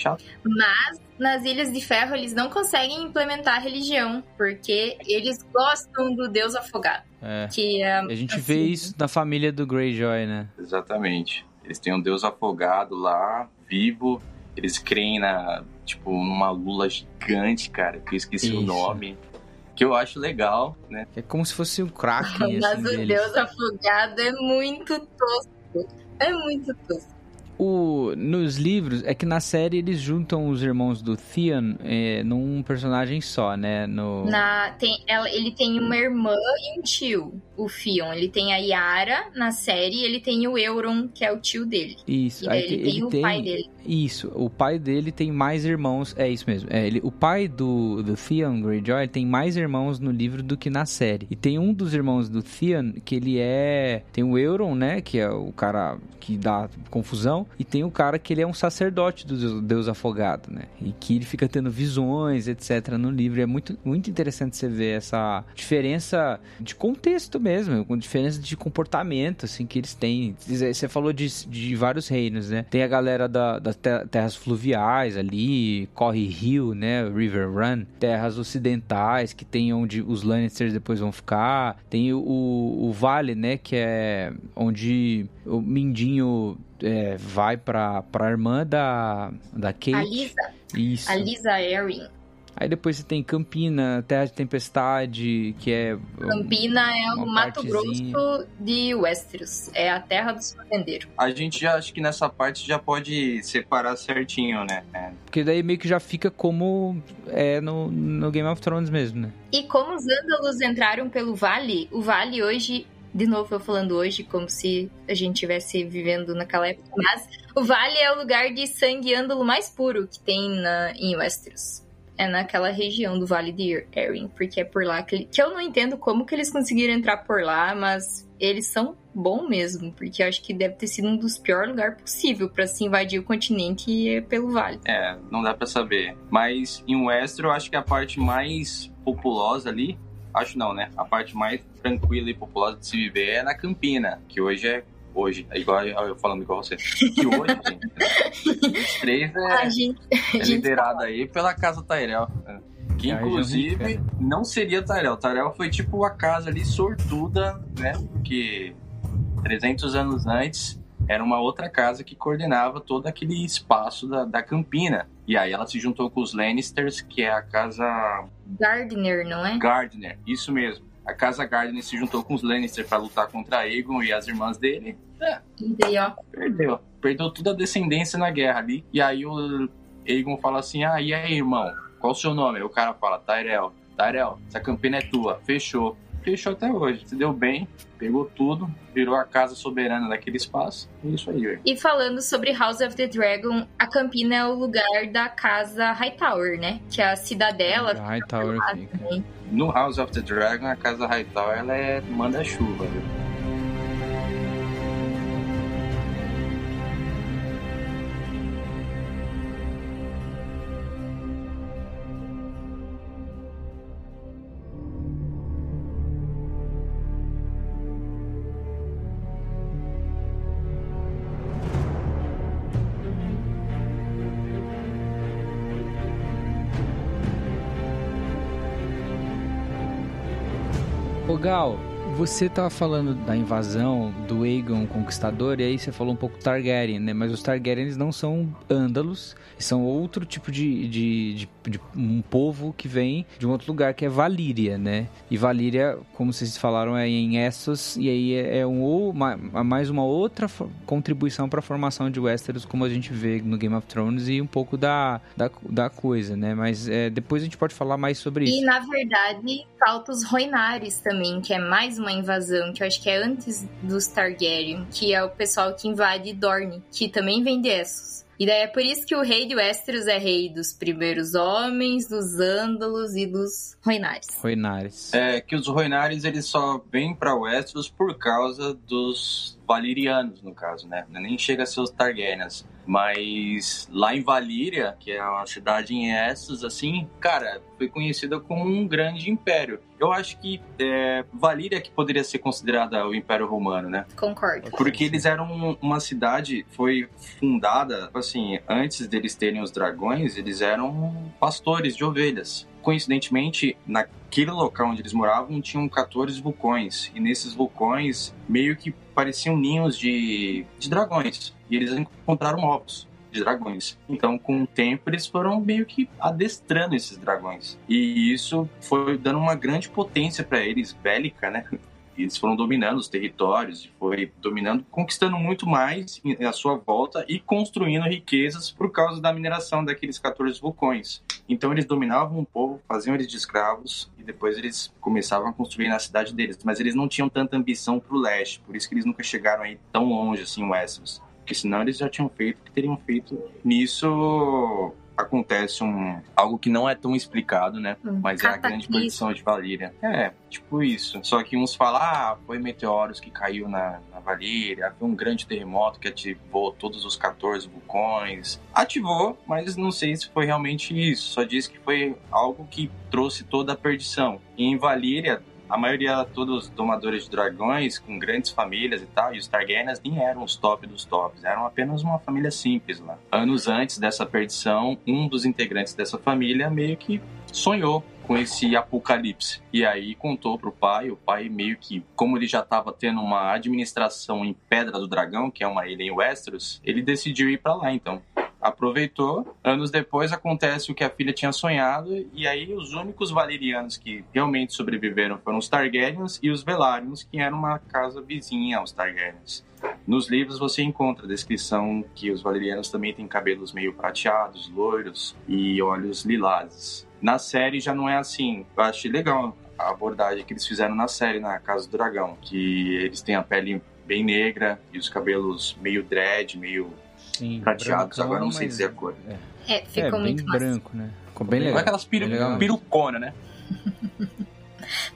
chatos. Mas nas Ilhas de Ferro eles não conseguem implementar a religião, porque eles gostam do deus afogado. É. Que é, A gente assim, vê isso na família do Greyjoy, né? Exatamente. Eles têm um deus afogado lá, vivo. Eles creem na, tipo, numa lula gigante, cara, que eu esqueci o Isso. nome. Que eu acho legal, né? É como se fosse um Kraken, [laughs] Mas assim, o deles. deus afogado é muito tosco. É muito tosco. O, nos livros, é que na série eles juntam os irmãos do Theon é, num personagem só, né? No... Na, tem, ela, ele tem uma irmã e um tio, o Fion. Ele tem a Yara na série e ele tem o Euron, que é o tio dele. Isso, daí aí ele tem o pai dele. Isso, o pai dele tem mais irmãos, é isso mesmo. É, ele, o pai do, do Theon Greyjoy tem mais irmãos no livro do que na série. E tem um dos irmãos do Theon que ele é. Tem o Euron, né? Que é o cara que dá confusão. E tem o cara que ele é um sacerdote do Deus, Deus afogado, né? E que ele fica tendo visões, etc. no livro. É muito, muito interessante você ver essa diferença de contexto mesmo, com diferença de comportamento, assim, que eles têm. Você falou de, de vários reinos, né? Tem a galera da, das te- terras fluviais ali, corre rio, né? River Run. Terras ocidentais, que tem onde os Lannisters depois vão ficar. Tem o, o vale, né? Que é onde o Mindinho é, vai pra, pra irmã da, da Kate. A Lisa, Isso. a Lisa Erin. Aí depois você tem Campina, Terra de Tempestade, que é... Campina é o Mato partezinha. Grosso de Westeros. É a terra dos fazendeiros. A gente já acho que nessa parte já pode separar certinho, né? É, Porque daí meio que já fica como é no, no Game of Thrones mesmo, né? E como os ândalos entraram pelo vale, o vale hoje, de novo eu falando hoje, como se a gente estivesse vivendo naquela época, mas o vale é o lugar de sangue ândalo mais puro que tem na, em Westeros. É naquela região do Vale de Erin, porque é por lá que, que eu não entendo como que eles conseguiram entrar por lá, mas eles são bom mesmo, porque acho que deve ter sido um dos piores lugares possível para se invadir o continente é pelo vale. É, não dá pra saber. Mas em Westeros, eu acho que a parte mais populosa ali, acho não, né? A parte mais tranquila e populosa de se viver é na Campina, que hoje é hoje, é igual eu falando igual você. Que hoje, [laughs] gente, os três A é, gente, é a gente liderado aí pela casa Tyrell. né? Que É a inclusive não seria Tyrell. Tyrell foi tipo a casa ali sortuda, né? Porque 300 anos antes era uma outra casa que coordenava todo aquele espaço da, da Campina. E aí ela se juntou com os Lannisters, que é a casa Gardner, não é? Gardner, isso mesmo. A casa Gardner se juntou com os Lannister para lutar contra Aegon e as irmãs dele. E daí, ó, Perdeu. Perdeu toda a descendência na guerra ali. E aí o Aegon fala assim: Ah, e aí, irmão? Qual o seu nome? Aí o cara fala: Tyrell. Tyrell, essa campina é tua. Fechou. Fechou até hoje. Se deu bem, pegou tudo, virou a casa soberana daquele espaço. É isso aí, velho. E falando sobre House of the Dragon, a Campina é o lugar da casa Hightower, né? Que é a cidadela. A Hightower fica. No House of the Dragon, a casa Hightower ela é manda-chuva, viu? Ô Gal, você tava falando da invasão do Aegon Conquistador e aí você falou um pouco Targaryen, né? Mas os Targaryens não são ândalos, são outro tipo de, de, de, de um povo que vem de um outro lugar que é Valíria, né? E Valíria, como vocês falaram, é em Essos e aí é, é um, ou- ma- mais uma outra contribuição para a formação de Westeros, como a gente vê no Game of Thrones e um pouco da, da, da coisa, né? Mas é, depois a gente pode falar mais sobre isso. E na verdade, falta os Roinares também, que é mais uma invasão, que eu acho que é antes dos Targaryen, que é o pessoal que invade Dorne, que também vem de Essos. E daí é por isso que o rei de Westeros é rei dos primeiros homens, dos ândalos e dos Roinares. Roinares. É que os Roinares eles só vêm pra Westeros por causa dos Valirianos, no caso, né? Nem chega a ser os Targaryens. Mas lá em Valíria, que é uma cidade em Essos, assim, cara, foi conhecida como um grande império. Eu acho que é, Valíria que poderia ser considerada o Império Romano, né? Concordo. Porque eles eram uma cidade, foi fundada, assim, antes deles terem os dragões, eles eram pastores de ovelhas. Coincidentemente, naquele local onde eles moravam, tinham 14 vulcões. E nesses vulcões, meio que pareciam ninhos de, de dragões. E eles encontraram ovos de dragões. Então, com o tempo, eles foram meio que adestrando esses dragões. E isso foi dando uma grande potência para eles, bélica, né? Eles foram dominando os territórios, foi dominando, conquistando muito mais à sua volta e construindo riquezas por causa da mineração daqueles 14 vulcões. Então eles dominavam o povo, faziam eles de escravos e depois eles começavam a construir na cidade deles. Mas eles não tinham tanta ambição para o leste, por isso que eles nunca chegaram aí tão longe assim, Westeros. Porque senão eles já tinham feito o que teriam feito. Nisso, acontece um algo que não é tão explicado, né? Um Mas é a grande cataclismo. perdição de Valíria. É, tipo isso. Só que uns falam, ah, foi meteoros que caiu na, na Valíria, foi um grande terremoto que ativou todos os 14 vulcões. Ativou, mas não sei se foi realmente isso. Só diz que foi algo que trouxe toda a perdição. E em Valíria, a maioria, todos os domadores de dragões, com grandes famílias e tal, e os Targaryens nem eram os top dos tops, eram apenas uma família simples lá. Anos antes dessa perdição, um dos integrantes dessa família meio que sonhou com esse apocalipse. E aí contou pro pai, o pai meio que, como ele já estava tendo uma administração em Pedra do Dragão, que é uma ilha em Westeros, ele decidiu ir para lá então aproveitou. Anos depois acontece o que a filha tinha sonhado, e aí os únicos valerianos que realmente sobreviveram foram os Targaryens e os Velaryon, que eram uma casa vizinha aos Targaryens. Nos livros você encontra a descrição que os valerianos também têm cabelos meio prateados, loiros e olhos lilazes. Na série já não é assim. Eu achei legal a abordagem que eles fizeram na série, na Casa do Dragão, que eles têm a pele bem negra e os cabelos meio dread, meio Sim, prateados, brancão, agora não sei mas- dizer a cor. É, É, é ficou bem muito massa. branco, né? Ficou bem Não legal. é aquelas peru Bem legal. perucona, né? [laughs]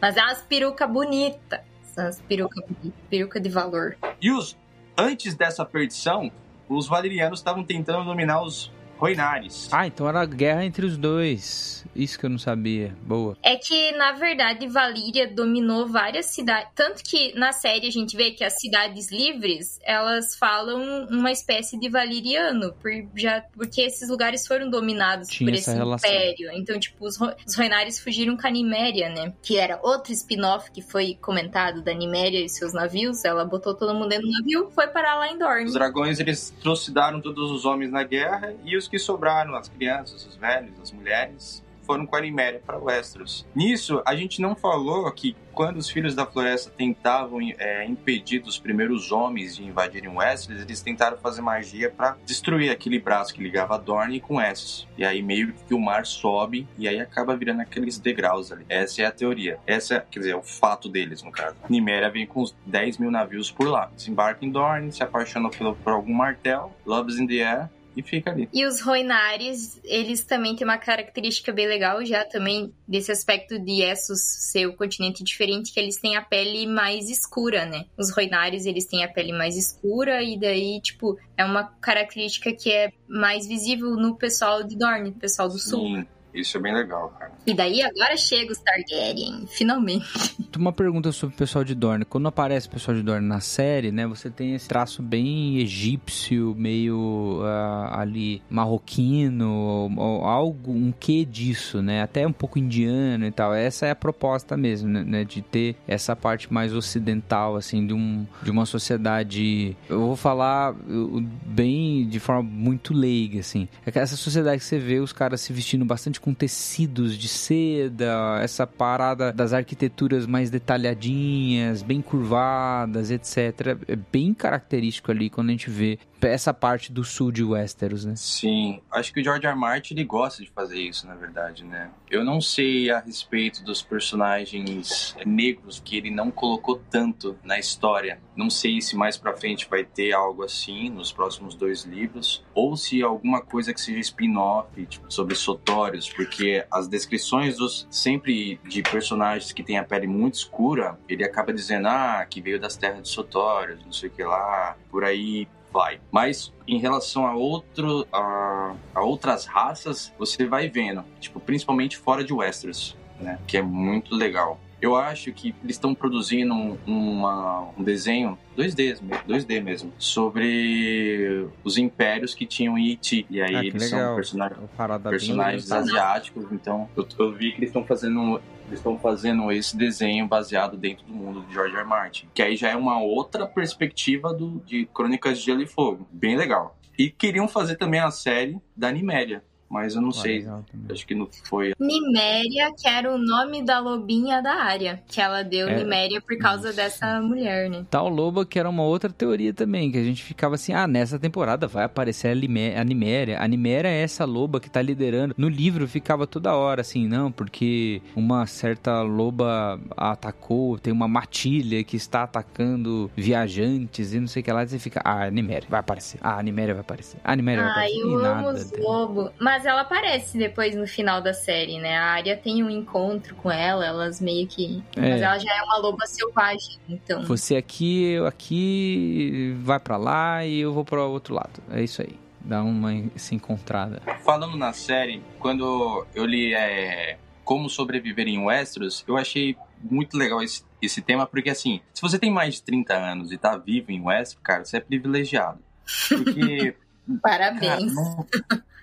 Mas é umas peruca bonita. São as peruca peruca de valor. E os antes dessa perdição, os valerianos estavam tentando dominar os Roinares. Ah, então era guerra entre os dois. Isso que eu não sabia. Boa. É que, na verdade, Valíria dominou várias cidades. Tanto que na série a gente vê que as cidades livres, elas falam uma espécie de valiriano, por, já, porque esses lugares foram dominados Tinha por esse relação. império. Então, tipo, os, Ro- os Roinares fugiram com a Niméria, né? Que era outro spin-off que foi comentado da Niméria e seus navios. Ela botou todo mundo dentro do navio, foi parar lá em Dorne. Os dragões eles trucidaram todos os homens na guerra e os que sobraram, as crianças, os velhos, as mulheres, foram com a Niméria para Westeros. Nisso, a gente não falou que quando os filhos da floresta tentavam é, impedir dos primeiros homens de invadirem Westeros, eles tentaram fazer magia para destruir aquele braço que ligava Dorne com Essos. E aí meio que o mar sobe e aí acaba virando aqueles degraus ali. Essa é a teoria. Essa, é, quer dizer, é o fato deles, no caso. Niméria vem com uns 10 mil navios por lá. Desembarca em Dorne, se apaixona por algum martel, loves in the air e fica ali. E os Roinares, eles também têm uma característica bem legal já também desse aspecto de Essos ser o continente diferente, que eles têm a pele mais escura, né? Os Roinares, eles têm a pele mais escura e daí, tipo, é uma característica que é mais visível no pessoal de Dorne, no pessoal do sul. Isso é bem legal, cara. E daí agora chega os Targaryen, finalmente. [laughs] Uma pergunta sobre o pessoal de Dorne. Quando aparece o pessoal de Dorne na série, né? Você tem esse traço bem egípcio, meio ah, ali marroquino, ou- ou algo, um quê disso, né? Até um pouco indiano e tal. Essa é a proposta mesmo, né? né, De ter essa parte mais ocidental, assim, de, um, de uma sociedade. Eu vou falar uh, bem de forma muito leiga, assim. É que essa sociedade que você vê os caras se vestindo bastante com tecidos de seda, essa parada das arquiteturas mais detalhadinhas, bem curvadas, etc. É bem característico ali quando a gente vê essa parte do sul de Westeros, né? Sim, acho que o George R. R. Martin ele gosta de fazer isso, na verdade, né? Eu não sei a respeito dos personagens negros que ele não colocou tanto na história. Não sei se mais pra frente vai ter algo assim nos próximos dois livros, ou se alguma coisa que seja spin-off, tipo, sobre sotórios, porque as descrições dos sempre de personagens que têm a pele muito escura, ele acaba dizendo, ah, que veio das terras de sotórios, não sei o que lá, por aí vai. Mas em relação a, outro, a, a, outras raças, você vai vendo, tipo, principalmente fora de Westeros, né? Que é muito legal. Eu acho que eles estão produzindo um, uma, um desenho 2D, 2D mesmo, sobre os impérios que tinham em. E aí Ah, eles legal. são personagens, personagens asiáticos, então eu, eu vi que eles estão fazendo eles estão fazendo esse desenho baseado dentro do mundo de George R. R. Martin, que aí já é uma outra perspectiva do, de Crônicas de Gelo e Fogo, bem legal. E queriam fazer também a série da Niméria, mas eu não Ah, sei, legal acho que não foi. Niméria, que era o nome da lobinha da área. Que ela deu É. Niméria por causa Isso. dessa mulher, né? Tal Loba, que era uma outra teoria também, que a gente ficava assim, ah, nessa temporada vai aparecer a, a Niméria. A Niméria é essa loba que tá liderando. No livro ficava toda hora assim, não, porque uma certa loba atacou, tem uma matilha que está atacando viajantes e não sei o que lá. E você fica, ah, a Niméria vai aparecer. Ah, a Niméria vai aparecer. A Niméria vai Ai, aparecer. eu E amo nada. os lobos. Mas ela aparece depois no final da série, né? A área tem um encontro com ela, elas meio que. É. Mas ela já é uma loba selvagem, então. Você aqui, eu aqui, vai pra lá e eu vou pro outro lado. É isso aí. Dá uma se encontrada. Falando na série, quando eu li é, Como Sobreviver em Westeros, eu achei muito legal esse, esse tema, porque assim, se você tem mais de 30 anos e tá vivo em Westeros, cara, você é privilegiado. [laughs] Porque Cara, Parabéns. não,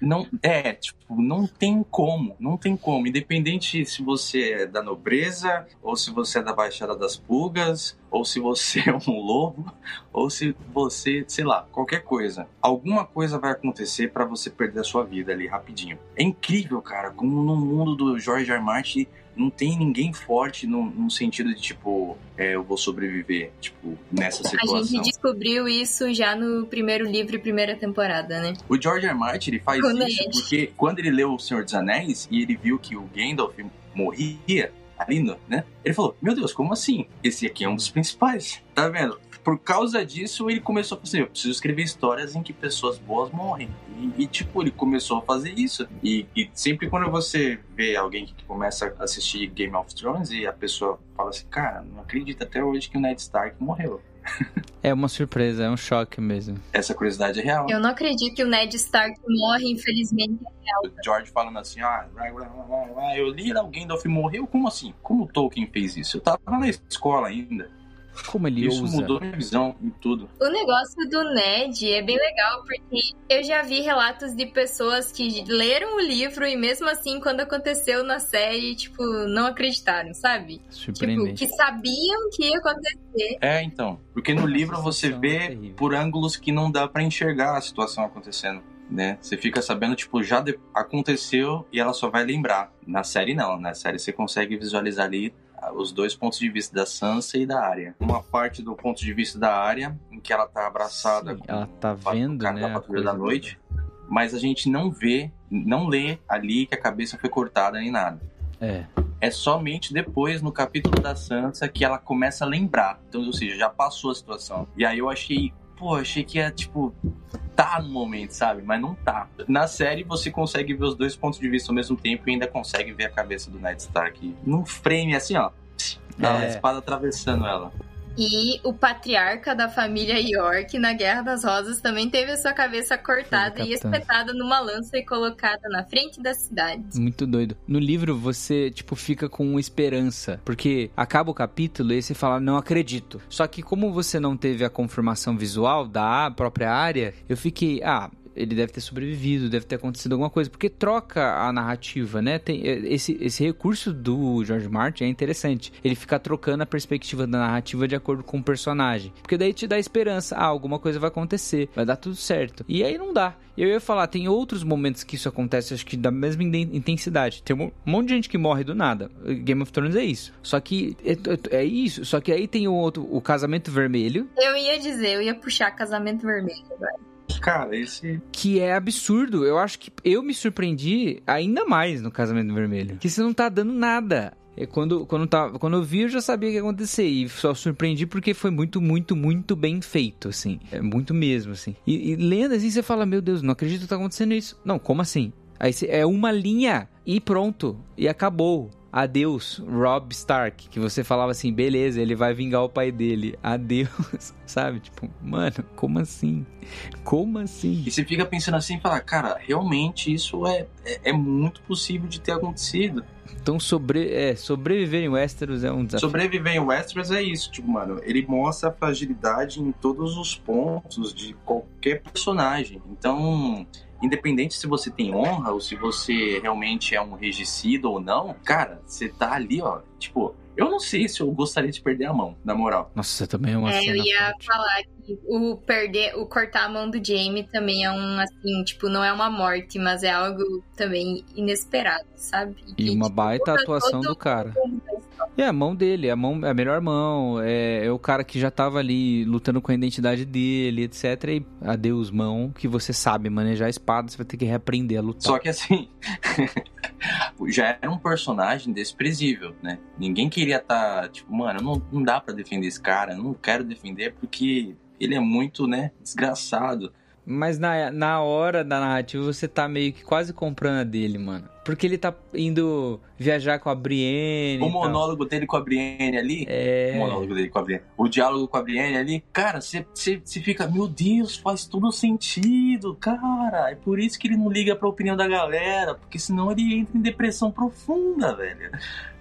não- é, tipo, não tem como, não tem como. Independente se você é da nobreza, ou se você é da Baixada das Pulgas, ou se você é um lobo, ou se você, sei lá, qualquer coisa. Alguma coisa vai acontecer pra você perder a sua vida ali rapidinho. É incrível, cara, como no mundo do George. R. Martin não tem ninguém forte no, sentido de, tipo, é, eu vou sobreviver, tipo, nessa A situação. gente descobriu isso já no primeiro livro e primeira temporada, né? O George R. Martin ele faz Com isso Ned. porque quando ele leu O Senhor dos Anéis e ele viu que o Gandalf morria ali, né? Ele falou: Meu Deus, como assim? Esse aqui é um dos principais. Tá vendo? Por causa disso, ele começou a fazer: Eu preciso escrever histórias em que pessoas boas morrem. E, e, tipo, ele começou a fazer isso. E, e sempre quando você vê alguém que começa a assistir Game of Thrones e a pessoa fala assim: Cara, não acredito até hoje que o Ned Stark morreu. É uma surpresa, é um choque mesmo. Essa curiosidade é real. Eu não acredito que o Ned Stark morre, infelizmente. O George falando assim, ah, blá, blá, blá, blá, blá, eu li lá, o Gandalf morreu, como assim? Como o Tolkien fez isso? Eu tava na escola ainda. Como ele Isso ousa. mudou minha visão em tudo. O negócio do Ned é bem legal, porque eu já vi relatos de pessoas que leram o livro e mesmo assim, quando aconteceu na série, tipo, não acreditaram, sabe? Tipo, que sabiam que ia acontecer. É, então. Porque no livro você sensação vê terrível. por ângulos que não dá pra enxergar a situação acontecendo. Né? Você fica sabendo, tipo, já de- aconteceu e ela só vai lembrar. Na série, não. Na série você consegue visualizar ali os dois pontos de vista da Sansa e da Arya. Uma parte do ponto de vista da Arya, em que ela tá abraçada Sim, com ela tá vendo, cara né? da Patrulha da Noite, mas a gente não vê, não lê ali que a cabeça foi cortada nem nada. É. É somente depois, no capítulo da Sansa, que ela começa a lembrar. Então, ou seja, já passou a situação. E aí eu achei, pô, achei que ia, tipo, tá no momento, sabe? Mas não tá. Na série você consegue ver os dois pontos de vista ao mesmo tempo e ainda consegue ver a cabeça do Ned Stark num frame assim, ó. A É. espada atravessando ela. E o patriarca da família York na Guerra das Rosas também teve a sua cabeça cortada e espetada numa lança e colocada na frente da cidade. Muito doido. No livro você, tipo, fica com esperança. Porque acaba o capítulo e você fala, não acredito. Só que como você não teve a confirmação visual da própria área, eu fiquei, ah. Ele deve ter sobrevivido, deve ter acontecido alguma coisa, porque troca a narrativa, né? Tem, é, esse, esse recurso do George Martin é interessante. Ele fica trocando a perspectiva da narrativa de acordo com o personagem. Porque daí te dá esperança, ah, alguma coisa vai acontecer, vai dar tudo certo. E aí não dá. Eu ia falar, tem outros momentos que isso acontece, acho que da mesma in- intensidade. Tem um monte de gente que morre do nada. Game of Thrones é isso. Só que é, é- é isso. Só que aí tem o outro, o casamento vermelho. Eu ia dizer, eu ia puxar casamento vermelho agora. Cara, esse. Que é absurdo. Eu acho que eu me surpreendi ainda mais no Casamento Vermelho. Que você não tá dando nada. É quando, quando, tá, quando eu vi, eu já sabia o que ia acontecer. E só surpreendi porque foi muito, muito, muito bem feito, assim. É muito mesmo, assim. E, e lendo assim, você fala, meu Deus, não acredito que tá acontecendo isso. Não, como assim? Aí é uma linha e pronto. E acabou. Adeus, Rob Stark. Que você falava assim, beleza, ele vai vingar o pai dele. Adeus. [laughs] Sabe? Tipo, mano, como assim? Como assim? E você fica pensando assim e fala, cara, realmente isso é, é, é muito possível de ter acontecido. Então, sobre, é, sobreviver em Westeros é um desafio. Sobreviver em Westeros é isso, tipo, mano, ele mostra a fragilidade em todos os pontos de qualquer personagem. Então, independente se você tem honra ou se você realmente é um regicida ou não, cara, você tá ali, ó, tipo, eu não sei se eu gostaria de perder a mão, na moral. Nossa, também é uma É, cena eu ia forte. falar que o perder, o cortar a mão do Jamie também é um, assim, tipo, não é uma morte, mas é algo também inesperado, sabe? E uma baita muda atuação do cara. o rumo da história. É a mão dele, a mão, a melhor mão, é, é o cara que já tava ali lutando com a identidade dele, etc. E adeus, mão, que você sabe manejar a espada, você vai ter que reaprender a lutar. Só que assim, [laughs] já era um personagem desprezível, né? Ninguém queria estar, tipo, mano, não, não dá pra defender esse cara, não quero defender porque ele é muito, né, desgraçado. Mas na, na hora da narrativa você tá meio que quase comprando a dele, mano. Porque ele tá indo viajar com a Brienne. O monólogo dele com a Brienne ali, É. o monólogo dele com a Brienne, o diálogo com a Brienne ali, cara, você fica, meu Deus, faz todo sentido, cara. É por isso que ele não liga pra opinião da galera, porque senão ele entra em depressão profunda, velho.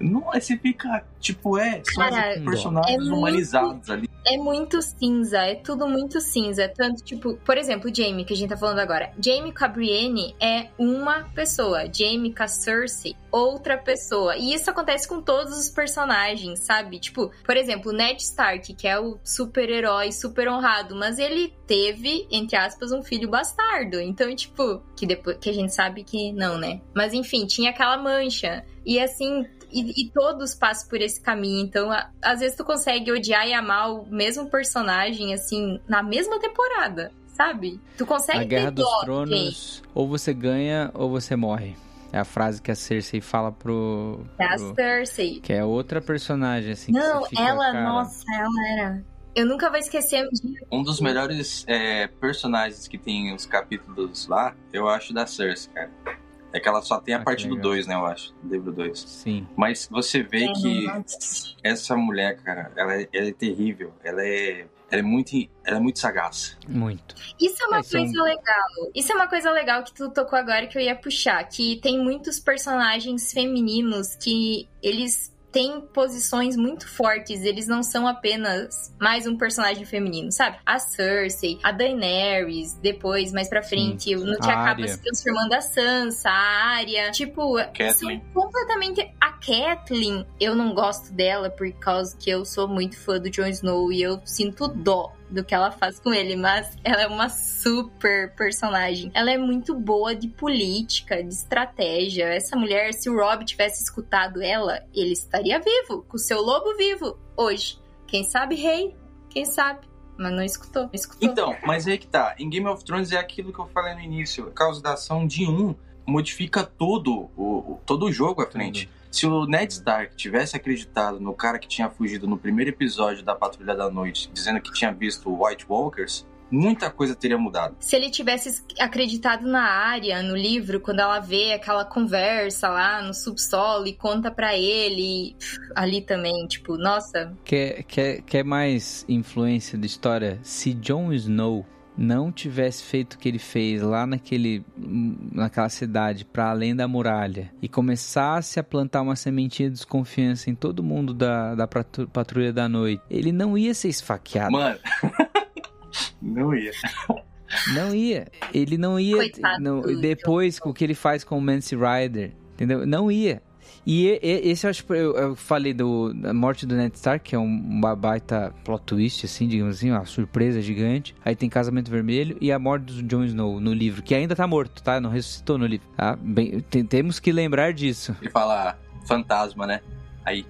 Não, você fica, tipo, é, Cara, os personagens é muito- humanizados ali. É muito cinza, é tudo muito cinza. Tanto, tipo, por exemplo, o Jamie, que a gente tá falando agora. Jamie com a Brienne é uma pessoa. Jamie com a Cersei, outra pessoa. E isso acontece com todos os personagens, sabe? Tipo, por exemplo, o Ned Stark, que é o super-herói, super honrado, mas ele teve, entre aspas, um filho bastardo. Então, tipo, que depois que a gente sabe que não, né? Mas enfim, tinha aquela mancha. E assim, e, e todos passam por esse caminho. Então, a- às vezes tu consegue odiar e amar o mesmo personagem, assim, na mesma temporada, sabe? Tu consegue A Guerra ter dos dó, gente. Tronos, ou você ganha ou você morre. É a frase que a Cersei fala pro. É a pro- Cersei. que é outra personagem, assim. Não, fica, ela, cara, nossa, ela era. Eu nunca vou esquecer o dia. Um dos melhores é, personagens que tem os capítulos lá, eu acho da Cersei, cara. É que ela só tem a Ah, parte do legal. 2, né, eu acho. do Livro 2. Sim. Mas você vê É, que nossa. essa mulher, cara, ela, é- ela é terrível. Ela é, ela é muito, ela é muito sagaz. Muito. Isso é uma É, são- coisa legal. Isso é uma coisa legal que tu tocou agora que eu ia puxar. Que tem muitos personagens femininos que eles têm posições muito fortes. Eles não são apenas mais um personagem feminino, sabe? A Cersei, a Daenerys, depois, mais pra frente, no que acaba Arya. se transformando a Sansa, a Arya. Tipo, são completamente. A Kathleen, eu não gosto dela por causa que eu sou muito fã do Jon Snow e eu sinto dó do que ela faz com ele, mas ela é uma super personagem. Ela é muito boa de política, de estratégia. Essa mulher, se o Rob tivesse escutado ela, ele estaria vivo, com o seu lobo vivo, hoje. Quem sabe rei, quem sabe. Mas não escutou, não escutou. Então, mas aí que tá. Em Game of Thrones é aquilo que eu falei no início. A causa da ação de um modifica todo o, o- todo o jogo à frente. Se o Ned Stark tivesse acreditado no cara que tinha fugido no primeiro episódio da Patrulha da Noite, dizendo que tinha visto White Walkers, muita coisa teria mudado. Se ele tivesse acreditado na área, no livro, quando ela vê aquela conversa lá no subsolo e conta pra ele, ali também, tipo, nossa, Quer, quer, quer mais influência da história? Se Jon Snow não tivesse feito o que ele fez lá naquele, naquela cidade, para além da muralha, e começasse a plantar uma sementinha de desconfiança em todo mundo da, da patru- patrulha da noite, ele não ia ser esfaqueado. Mano. [laughs] Não ia. Não ia. Ele não ia. Coitado não- depois com o que ele faz com o Mance Rider. Entendeu? Não ia. E, e- e- esse eu acho que eu, eu falei do, da morte do Ned Stark, que é um, uma baita plot twist, assim, digamos assim, uma surpresa gigante. Aí tem Casamento Vermelho e a morte do Jon Snow no livro, que ainda tá morto, tá? Não ressuscitou no livro, tá? Bem, tem- temos que lembrar disso. Ele fala fantasma, né? Aí,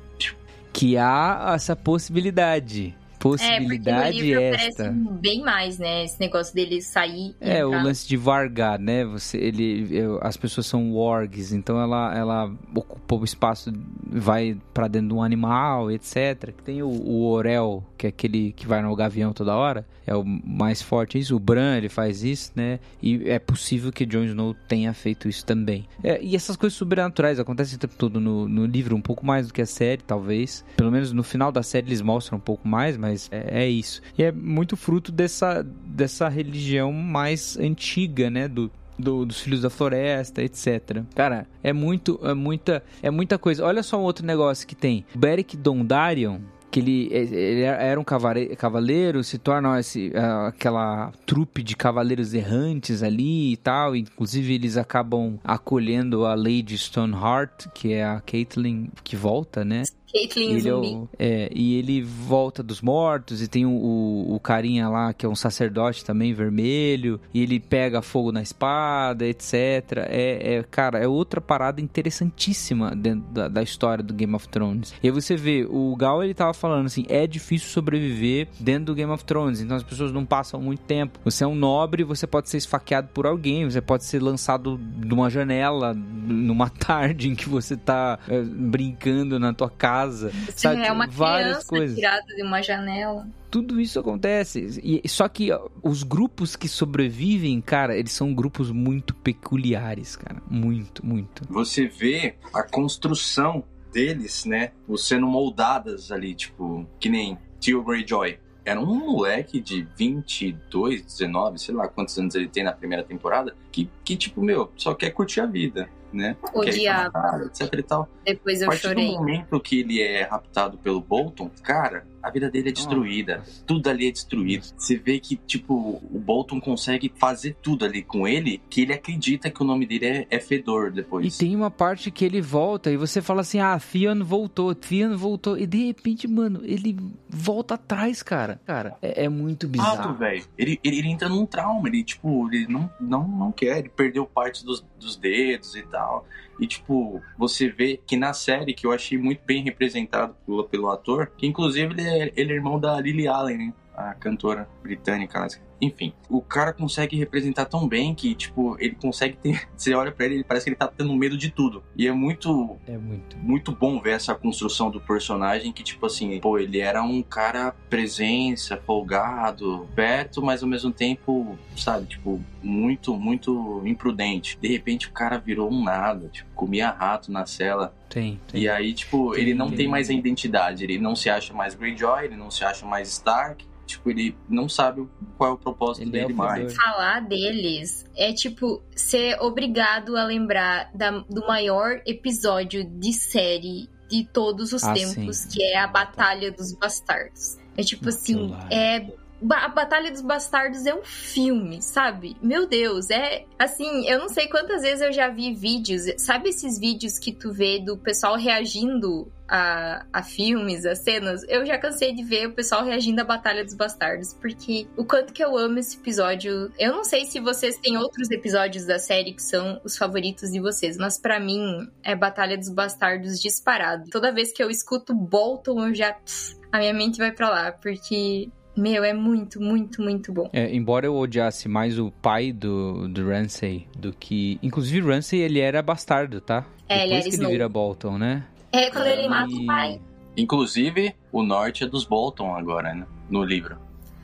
Que há essa possibilidade. Possibilidade é, porque no livro esta. aparece bem mais, né? Esse negócio dele sair. É, o entrar. lance de vargar, né? Você, ele, eu- as pessoas são wargs, então ela, ela ocupa o espaço, vai pra dentro de um animal, etc. Tem o, o Orel, que é aquele que vai no gavião toda hora, é o mais forte. Isso, o Bran, ele faz isso, né? E é possível que Jon Snow tenha feito isso também. É, e essas coisas sobrenaturais acontecem o tempo todo no, no livro, um pouco mais do que a série, talvez. Pelo menos no final da série eles mostram um pouco mais, mas é, é isso. E é muito fruto dessa, dessa religião mais antiga, né? Do, do- dos filhos da floresta, etc. Cara, é muito, é muita, é muita coisa. Olha só um outro negócio que tem. Beric Dondarrion, que ele, ele era um cavaleiro, se torna esse, aquela trupe de cavaleiros errantes ali e tal. Inclusive, eles acabam acolhendo a Lady Stoneheart, que é a Caitlyn que volta, né? Caitlyn Ele é, Zumbi. o- é, e ele volta dos mortos e tem o, o, o carinha lá que é um sacerdote também vermelho e ele pega fogo na espada, etc. É, é, cara, é outra parada interessantíssima dentro da, da história do Game of Thrones. E aí você vê, o Gal ele tava falando assim, é difícil sobreviver dentro do Game of Thrones, então as pessoas não passam muito tempo. Você é um nobre, você pode ser esfaqueado por alguém, você pode ser lançado de uma janela numa [laughs] tarde em que você tá é, brincando na tua casa, sabe? é uma Várias criança coisas. tirada de uma janela. Tudo isso acontece. E, só que ó, os grupos que sobrevivem, cara, eles são grupos muito peculiares, cara. Muito, muito. Você vê a construção deles, né? Sendo moldadas ali, tipo, que nem Tio Greyjoy. Era um moleque de 22, 19, sei lá quantos anos ele tem na primeira temporada, que, que tipo, meu, só quer curtir a vida, né? Odiava. casa, etc e tal. Depois A eu partir chorei. do momento que ele é raptado pelo Bolton, cara, a vida dele é destruída. Tudo ali é destruído. Você vê que, tipo, o Bolton consegue fazer tudo ali com ele, que ele acredita que o nome dele é, é Fedor E depois. tem uma parte que ele volta e você fala assim: ah, Fian voltou, Fian voltou. E de repente, mano, ele volta atrás, cara. Cara, é, é muito bizarro. velho. Ele, ele, ele entra num trauma, ele, tipo, ele não, não, não quer, ele perdeu parte dos, dos dedos e tal. E, tipo, você vê que na série, que eu achei muito bem representado pelo, pelo ator, que inclusive ele é, ele é irmão da Lily Allen, né? A cantora britânica. Enfim, o cara consegue representar tão bem que, tipo, ele consegue ter. [laughs] Você olha pra ele, ele parece que ele tá tendo medo de tudo. E é muito É muito. muito bom ver essa construção do personagem que, tipo assim, pô, ele era um cara presença, folgado, perto, mas ao mesmo tempo, sabe, tipo, muito, muito imprudente. De repente o cara virou um nada, tipo, comia rato na cela. Tem, tem. E aí, tipo, Tem, ele não tem. tem mais a identidade, ele não se acha mais Greyjoy, ele não se acha mais Stark. Tipo, ele não sabe qual é o propósito Ele é dele o mais. Falar deles é tipo ser obrigado a lembrar da- do maior episódio de série de todos os Ah, tempos, sim. que é a Batalha dos Bastardos. É tipo assim, é a Batalha dos Bastardos é um filme, sabe? Meu Deus, é assim, eu não sei quantas vezes eu já vi vídeos, sabe esses vídeos que tu vê do pessoal reagindo a, a filmes, a cenas? Eu já cansei de ver o pessoal reagindo à Batalha dos Bastardos, porque o quanto que eu amo esse episódio. Eu não sei se vocês têm outros episódios da série que são os favoritos de vocês, mas pra mim é Batalha dos Bastardos disparado. Toda vez que eu escuto Bolton, eu já. pff, a minha mente vai pra lá, porque meu, é muito, muito, muito bom. É, embora eu odiasse mais o pai do, do Ramsay do que. Inclusive, o Ramsay ele era bastardo, tá? É, ele Depois era que ele Snow. vira Bolton, né? É quando ele mata o E- pai. Inclusive, o norte é dos Bolton agora, né? No livro.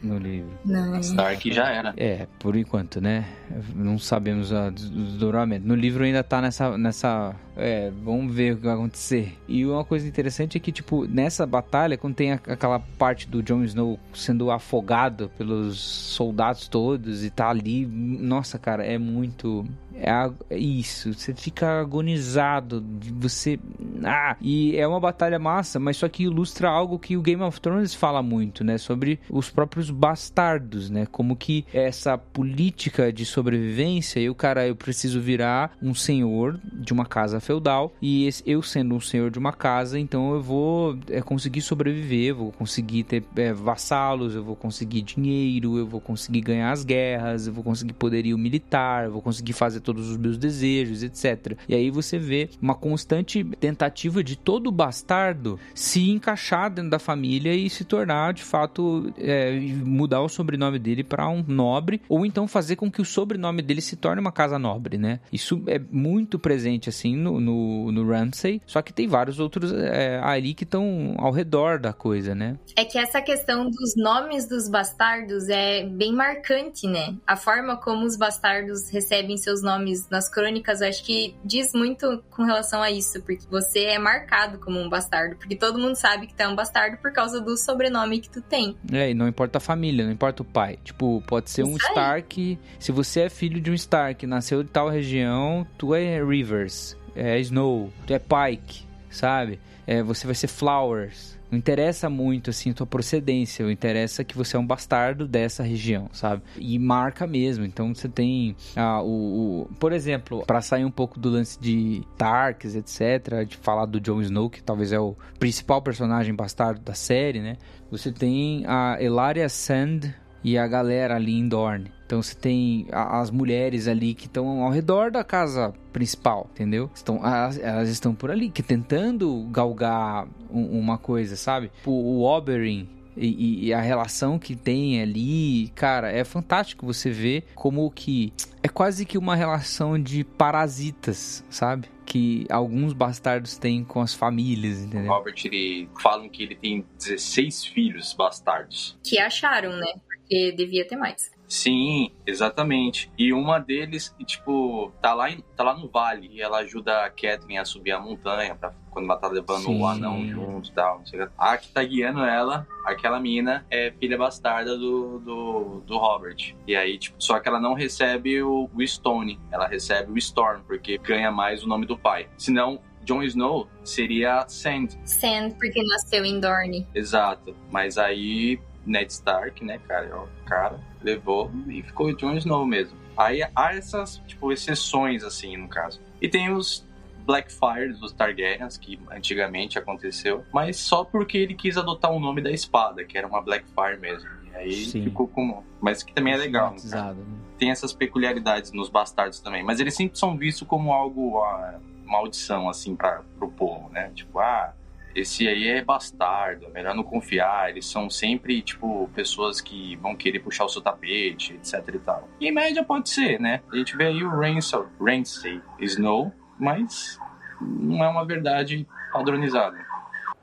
No livro. Não. Stark já era. É, por enquanto, né? Não sabemos o desdobramento. No livro ainda tá nessa. nessa é, vamos ver o que vai acontecer. E uma coisa interessante é que, tipo, nessa batalha, quando tem aquela parte do Jon Snow sendo afogado pelos soldados todos e tá ali, nossa, cara, é muito. É, é isso, você fica agonizado, de você. Ah, e é uma batalha massa, mas só que ilustra algo que o Game of Thrones fala muito, né? Sobre os próprios bastardos, né? Como que essa política de sobrevivência, eu, cara, eu preciso virar um senhor de uma casa feudal e eu sendo um senhor de uma casa, então eu vou é, conseguir sobreviver, vou conseguir ter é, vassalos, eu vou conseguir dinheiro, eu vou conseguir ganhar as guerras, eu vou conseguir poderio militar, eu vou conseguir fazer todos os meus desejos, etc. E aí você vê uma constante tentativa de todo bastardo se encaixar dentro da família e se tornar de fato é, mudar o sobrenome dele para um nobre ou então fazer com que o sobrenome dele se torne uma casa nobre, né? Isso é muito presente assim no, no, no Ramsay, só que tem vários outros é, ali que estão ao redor da coisa, né? É que essa questão dos nomes dos bastardos é bem marcante, né? A forma como os bastardos recebem seus nomes nas crônicas, eu acho que diz muito com relação a isso, porque você é marcado como um bastardo, porque todo mundo sabe que tu é um bastardo por causa do sobrenome que tu tem. É, e não importa a família, não importa o pai. Tipo, pode ser um Isso aí. Stark. Se você é filho de um Stark, nasceu de tal região, tu é Rivers, é Snow, tu é Pike, sabe? É, você vai ser Flowers. Não interessa muito, assim, tua procedência. O interessa que você é um bastardo dessa região, sabe? E marca mesmo. Então você tem ah, o, o- Por exemplo, pra sair um pouco do lance de Tarks, etc., de falar do Jon Snow, que talvez é o principal personagem bastardo da série, né? Você tem a Elaria Sand e a galera ali em Dorne. Então você tem a- as mulheres ali que estão ao redor da casa principal, entendeu? Estão, elas, elas estão por ali, que tentando galgar um- uma coisa, sabe? O, o Oberyn e, e- a relação que tem ali, cara, é fantástico você ver como que é quase que uma relação de parasitas, sabe? Que alguns bastardos têm com as famílias, entendeu? Robert, ele falam que ele tem 16 filhos bastardos. Que acharam, né? Porque devia ter mais. Sim, exatamente. E uma deles, tipo, tá lá, em- tá lá no vale e ela ajuda a Catherine a subir a montanha pra, quando ela tá levando Sim. o anão junto e tal. não sei o quê. A que tá guiando ela, aquela mina, é filha bastarda do, do, do Robert. E aí, tipo, só que ela não recebe o, o Stone, ela recebe o Storm, porque ganha mais o nome do pai. Senão, Jon Snow seria Sand. Sand, porque nasceu em Dorne. Exato. Mas aí, Ned Stark, né, cara, é o cara, levou e ficou Jon Snow mesmo. Aí há essas, tipo, exceções, assim, no caso. E tem os Blackfire dos Targaryens, que antigamente aconteceu, mas só porque ele quis adotar o nome da espada, que era uma Blackfire mesmo. E aí Sim. ficou como. Mas que também é legal. Batizado, né? tem essas peculiaridades nos bastardos também. Mas eles sempre são vistos como algo, ah, maldição, assim, para pro povo, né? Tipo, ah, esse aí é bastardo, é melhor não confiar. Eles são sempre, tipo, pessoas que vão querer puxar o seu tapete, etc e tal. E em média pode ser, né? A gente vê aí o Ramsay, Ramsay Snow, mas não é uma verdade padronizada.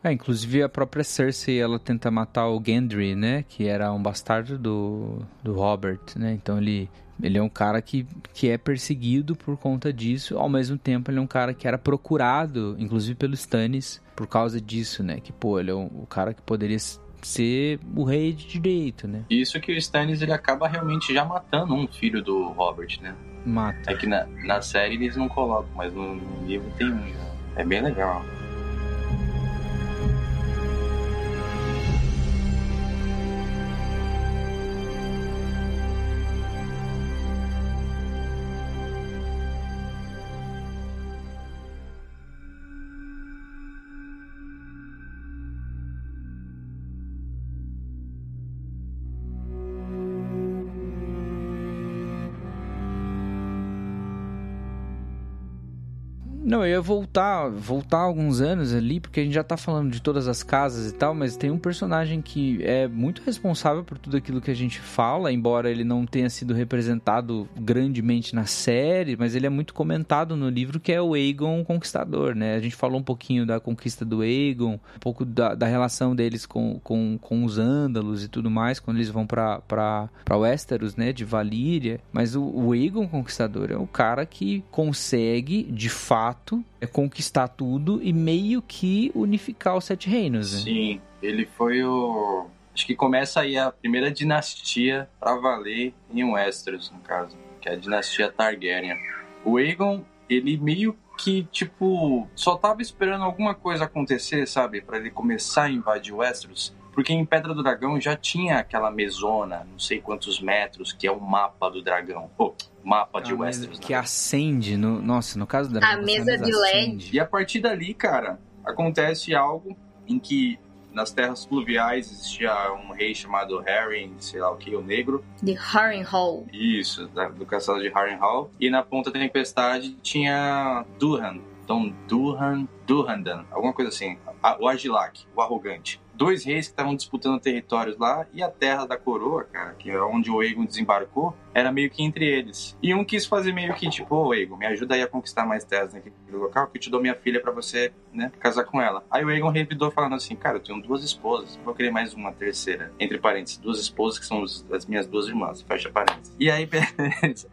É, inclusive a própria Cersei, ela tenta matar o Gendry, né? Que era um bastardo do, do Robert, né? Então ele, ele é um cara que, que é perseguido por conta disso. Ao mesmo tempo, ele é um cara que era procurado, inclusive pelos Stannis, por causa disso, né? Que, pô, ele é um, o cara que poderia ser o rei de direito, né? Isso que o Stannis, ele acaba realmente já matando um filho do Robert, né? Mata. É que na, na série eles não colocam, mas no, no livro tem um já. É bem legal. Não, eu ia voltar, voltar alguns anos ali, porque a gente já tá falando de todas as casas e tal, mas tem um personagem que é muito responsável por tudo aquilo que a gente fala, embora ele não tenha sido representado grandemente na série, mas ele é muito comentado no livro, que é o Aegon Conquistador, né? A gente falou um pouquinho da conquista do Aegon, um pouco da, da relação deles com, com, com os Ândalos e tudo mais, quando eles vão pra Westeros, né, de Valíria, mas o, o Aegon Conquistador é o cara que consegue, de fato, é conquistar tudo e meio que unificar os Sete Reinos, né? Sim, ele foi o. Acho que começa aí a primeira dinastia pra valer em Westeros, no caso, que é a dinastia Targaryen. O Aegon, ele meio que, tipo, só tava esperando alguma coisa acontecer, sabe? Pra ele começar a invadir Westeros. Porque em Pedra do Dragão já tinha aquela mesona, não sei quantos metros, que é o mapa do dragão. Pô, mapa de Westeros. que né? acende no. Nossa, no caso da A mesa de LED. E a partir dali, cara, acontece algo em que nas terras fluviais existia um rei chamado Harry, sei lá o que, o negro. De Harrenhal. Isso, da- do castelo de Harrenhal. E na Ponta da Tempestade tinha Duran. Então, Duran, Durrandan, alguma coisa assim. O Argilac, o arrogante. Dois reis que estavam disputando territórios lá e a terra da coroa, cara, que é onde o Aegon desembarcou, era meio que entre eles. E um quis fazer meio que tipo, ô Aegon, me ajuda aí a conquistar mais terras naquele local, que eu te dou minha filha pra você, né, casar com ela. Aí o Aegon revidou falando assim, cara, eu tenho duas esposas, vou querer mais uma terceira. Entre parênteses, duas esposas que são as minhas duas irmãs, fecha parênteses. E aí, [laughs] beleza.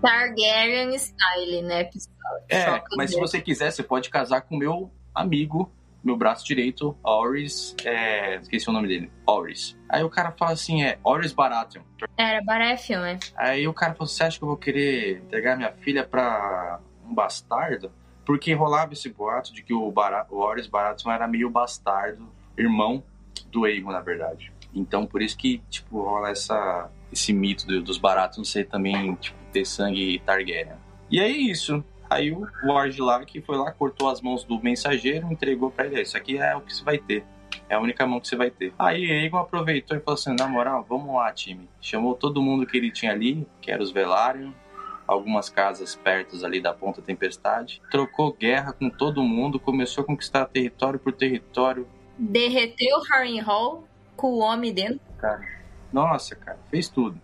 Targaryen style, né, pessoal? É, mas se você quiser, você pode casar com meu amigo, meu braço direito, Oris. É, esqueci o nome dele. Oris. Aí o cara fala assim: é Oris Baratheon. Era Baratheon, né? Aí o cara falou: você acha que eu vou querer entregar minha filha pra um bastardo? Porque rolava esse boato de que o, Bara o Oris Baratheon era meio bastardo, irmão do Aegon, na verdade. Então por isso que, tipo, rola essa, esse mito do- dos Baratheon ser também, tipo, ter sangue Targaryen. E é isso. Aí o, o Argilac foi lá, cortou as mãos do mensageiro, entregou pra ele. "É, Isso aqui é o que você vai ter. É a única mão que você vai ter. Aí Aegon aproveitou e falou assim: na moral, vamos lá, time. Chamou todo mundo que ele tinha ali, que era os Velaryon, algumas casas perto ali da Ponta Tempestade. Trocou guerra com todo mundo, começou a conquistar território por território. Derreteu Harrenhal com o homem dentro. Nossa, cara, fez tudo.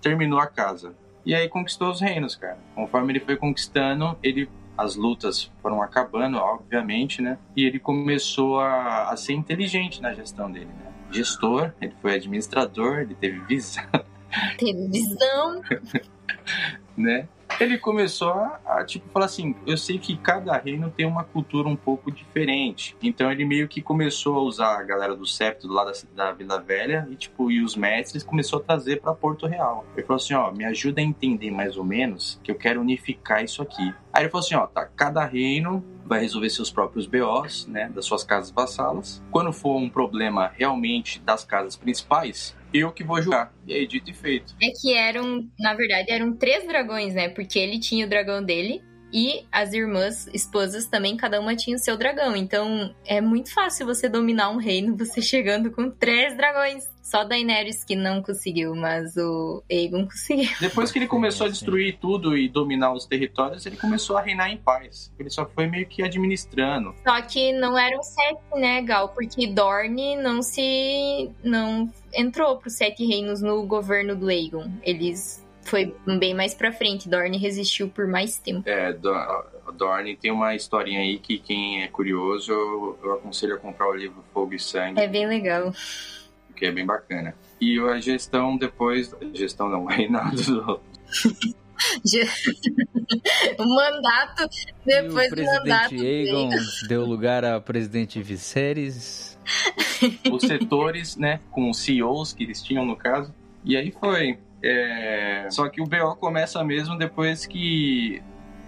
Terminou a casa. E aí conquistou os reinos, cara. Conforme ele foi conquistando, ele as lutas foram acabando, obviamente, né? E ele começou a, a ser inteligente na gestão dele, né? Gestor, ele foi administrador, ele teve visão, Teve visão. [laughs] né? Ele começou a, a, tipo, falar assim: eu sei que cada reino tem uma cultura um pouco diferente. Então ele meio que começou a usar a galera do septo do lado da, da Vila Velha e, tipo, e os mestres começou a trazer pra Porto Real. Ele falou assim: ó, me ajuda a entender mais ou menos que eu quero unificar isso aqui. Aí ele falou assim: ó, tá, cada reino vai resolver seus próprios BOs, né, das suas casas vassalas. Quando for um problema realmente das casas principais, eu que vou julgar. E aí, dito e feito. É que eram, na verdade, eram três dragões, né? Porque ele tinha o dragão dele e as irmãs, esposas também, cada uma tinha o seu dragão. Então é muito fácil você dominar um reino, você chegando com três dragões. Só Daenerys que não conseguiu, mas o Aegon conseguiu. [laughs] Depois que ele começou a destruir tudo e dominar os territórios, ele começou a reinar em paz. Ele só foi meio que administrando. Só que não eram sete, né, Gal? Porque Dorne não se. não entrou pros sete reinos no governo do Aegon. Eles. Foi bem mais pra frente. Dorne resistiu por mais tempo. É, Dorne tem uma historinha aí que quem é curioso, eu, eu aconselho a comprar o livro Fogo e Sangue, É bem legal. que é bem bacana. E a gestão depois. Gestão não, o [laughs] reinado do. [laughs] [laughs] o mandato, depois e o do mandato. presidente Aegon deu lugar a presidente Viserys. os setores, né, com os CEOs que eles tinham no caso. E aí foi. É, Só que o BO começa mesmo depois que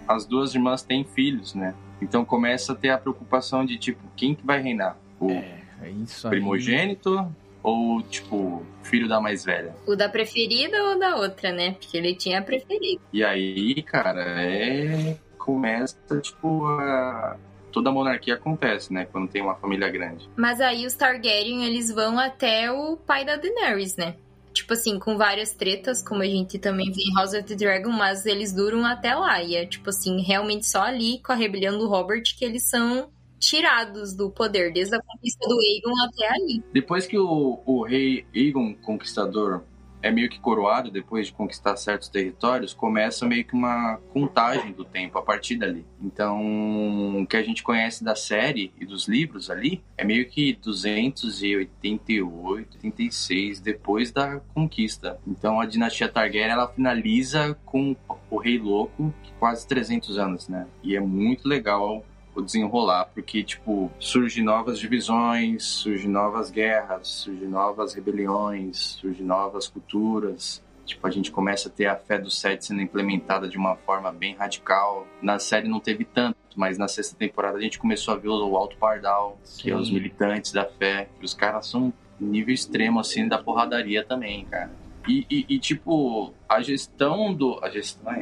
as duas irmãs têm filhos, né? Então começa a ter a preocupação de tipo, quem que vai reinar? O É, isso aí. primogênito ou tipo, filho da mais velha? O da preferida ou da outra, né? Porque ele tinha a preferida. E aí, cara, é começa tipo a toda a monarquia acontece, né, quando tem uma família grande. Mas aí os Targaryen, eles vão até o pai da Daenerys, né? Tipo assim, com várias tretas, como a gente também vê em House of the Dragon, mas eles duram até lá. E é tipo assim, realmente só ali com a rebelião do Robert que eles são tirados do poder, desde a conquista do Aegon até ali. Depois que o, o rei Aegon Conquistador é meio que coroado, depois de conquistar certos territórios, começa meio que uma contagem do tempo a partir dali. Então, o que a gente conhece da série e dos livros ali é meio que 288, 86 depois da conquista. Então, a dinastia Targaryen ela finaliza com o Rei Louco, que quase 300 anos, né? E é muito legal o desenrolar, porque, tipo, surgem novas divisões, surgem novas guerras, surgem novas rebeliões, surgem novas culturas. Tipo, a gente começa a ter a fé do Sete sendo implementada de uma forma bem radical. Na série não teve tanto, mas na sexta temporada a gente começou a ver o Alto Pardal, Sim. que é os militantes da fé. Os caras são nível extremo, assim, da porradaria também, cara. E, e, e, tipo, a gestão do. A gestão,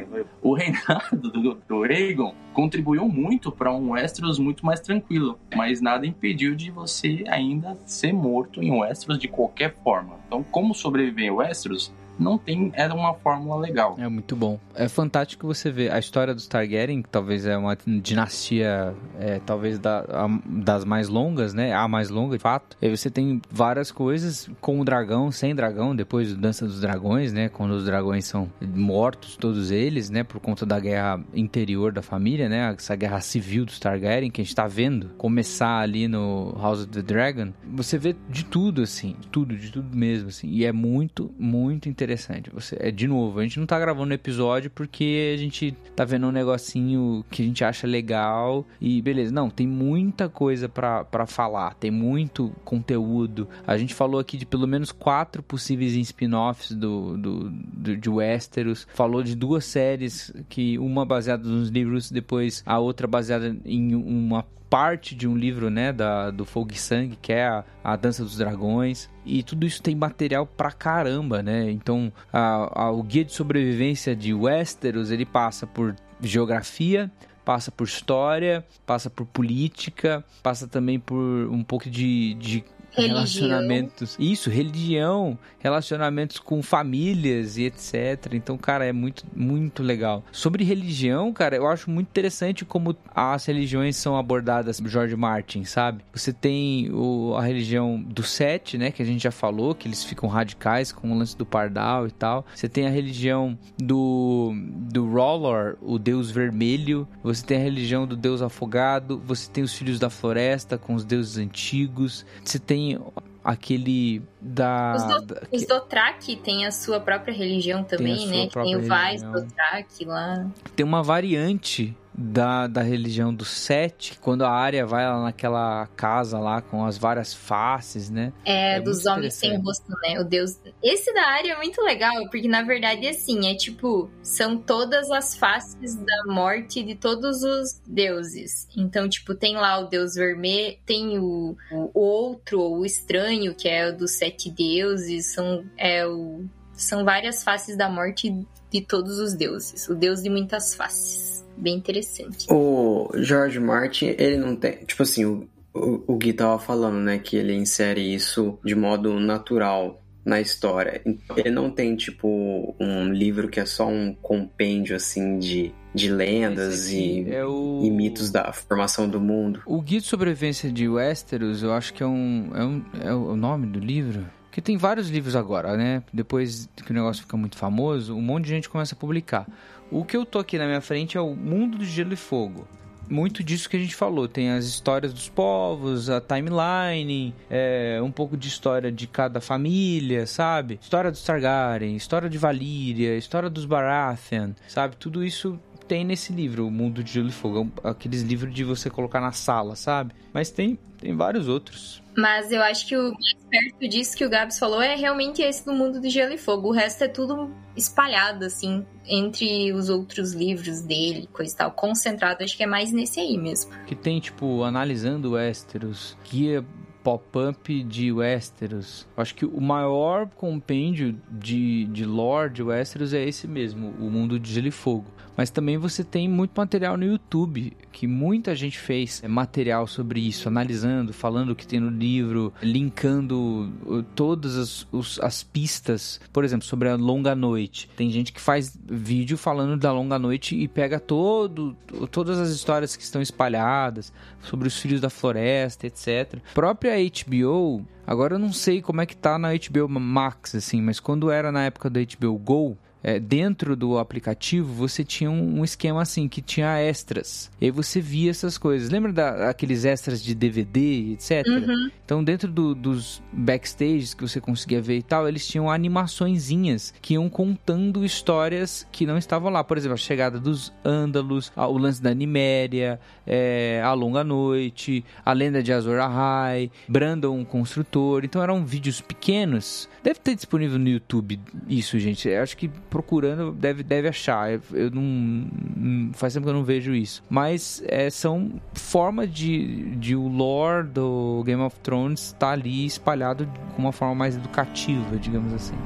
o reinado do, do Aegon contribuiu muito para um Westeros muito mais tranquilo. Mas nada impediu de você ainda ser morto em Westeros de qualquer forma. Então, como sobreviver em Westeros não tem era uma fórmula legal. É muito bom. É fantástico você ver a história dos Targaryen, que talvez é uma dinastia, é, talvez da, a, das mais longas, né? A mais longa, de fato. E você tem várias coisas com o dragão, sem dragão, depois do Dança dos Dragões, né? Quando os dragões são mortos, todos eles, né? Por conta da guerra interior da família, né? Essa guerra civil dos Targaryen, que a gente tá vendo começar ali no House of the Dragon. Você vê de tudo, assim. Tudo, de tudo mesmo, assim. E é muito, muito interessante interessante. Você, é, de novo, a gente não tá gravando episódio porque a gente tá vendo um negocinho que a gente acha legal e beleza. Não, tem muita coisa para falar, tem muito conteúdo. A gente falou aqui de pelo menos quatro possíveis spin-offs do, do, do, de Westeros. Falou de duas séries, que uma baseada nos livros, depois a outra baseada em uma parte de um livro, né, da, do Fogo e Sangue, que é a, a Dança dos Dragões. E tudo isso tem material pra caramba, né? Então, a, a, o guia de sobrevivência de Westeros, ele passa por geografia, passa por história, passa por política, passa também por um pouco de, de relacionamentos. Isso, religião, relacionamentos com famílias e etc. Então, cara, é muito, muito legal. Sobre religião, cara, eu acho muito interessante como as religiões são abordadas George Martin, sabe? Você tem o, a religião do Sete, né? Que a gente já falou, que eles ficam radicais com o lance do pardal e tal. Você tem a religião do, do Roller, o deus vermelho. Você tem a religião do deus afogado. Você tem os filhos da floresta com os deuses antigos. Você tem tem aquele da. Os, do, da, os Dothraki tem a sua própria religião também, né? Tem o Vaz Dothraki lá. Tem uma variante da, da religião do Sete, quando a área vai lá naquela casa lá com as várias faces, né? É, é dos homens sem rosto, né? O deus. Esse da área é muito legal, porque na verdade, assim, é tipo, são todas as faces da morte de todos os deuses. Então, tipo, tem lá o deus vermelho, tem o, o outro, o estranho, que é o dos sete deuses, são, é o, são várias faces da morte de todos os deuses. O deus de muitas faces bem interessante. O George Martin, ele não tem. Tipo assim, o, o, o Gui tava falando, né? Que ele insere isso de modo natural na história. Ele não tem, tipo, um livro que é só um compêndio, assim, de, de lendas e, é o... e, mitos da formação do mundo. O Guia de Sobrevivência de Westeros, eu acho que é um... É, um, é o nome do livro? Porque tem vários livros agora, né? Depois que o negócio fica muito famoso, um monte de gente começa a publicar. O que eu tô aqui na minha frente é o Mundo do Gelo e Fogo. Muito disso que a gente falou. Tem as histórias dos povos, a timeline, é, um pouco de história de cada família, sabe? História dos Targaryen, história de Valíria, história dos Baratheon, sabe? Tudo isso tem nesse livro, O Mundo de Gelo e Fogo. É aqueles livros de você colocar na sala, sabe? Mas tem, tem vários outros. Mas eu acho que o mais perto disso que o Gabs falou é realmente esse do mundo de gelo e fogo. O resto é tudo espalhado, assim, entre os outros livros dele, coisa e tal. Concentrado, acho que é mais nesse aí mesmo. Que tem, tipo, analisando Westeros, guia pop-up de Westeros. Acho que o maior compêndio de, de lore de Westeros é esse mesmo, o mundo de Gelo e Fogo. Mas também você tem muito material no YouTube, que muita gente fez é, material sobre isso, analisando, falando o que tem no livro, linkando todas as, os, as pistas, por exemplo, sobre a longa noite. Tem gente que faz vídeo falando da longa noite e pega todo, todas as histórias que estão espalhadas sobre os filhos da floresta, etc. Própria HBO Agora eu não sei como é que tá na HBO Max, assim, mas quando era na época da HBO Go, é, dentro do aplicativo você tinha um, um, esquema assim que tinha extras. E aí você via essas coisas. Lembra daqueles extras de DVD, etc? Uhum. Então, dentro do, dos backstages que você conseguia ver e tal, eles tinham animaçõezinhas que iam contando histórias que não estavam lá. Por exemplo, a chegada dos Ândalos, o lance da Niméria, é, A Longa Noite, A Lenda de Azor Ahai, Brandon Construtor. Então, eram vídeos pequenos. Deve ter disponível no YouTube isso, gente. Eu acho que procurando deve, deve achar. Eu não. Faz tempo que eu não vejo isso. Mas é, são formas de, de o lore do Game of Thrones estar tá ali espalhado com uma forma mais educativa, digamos assim.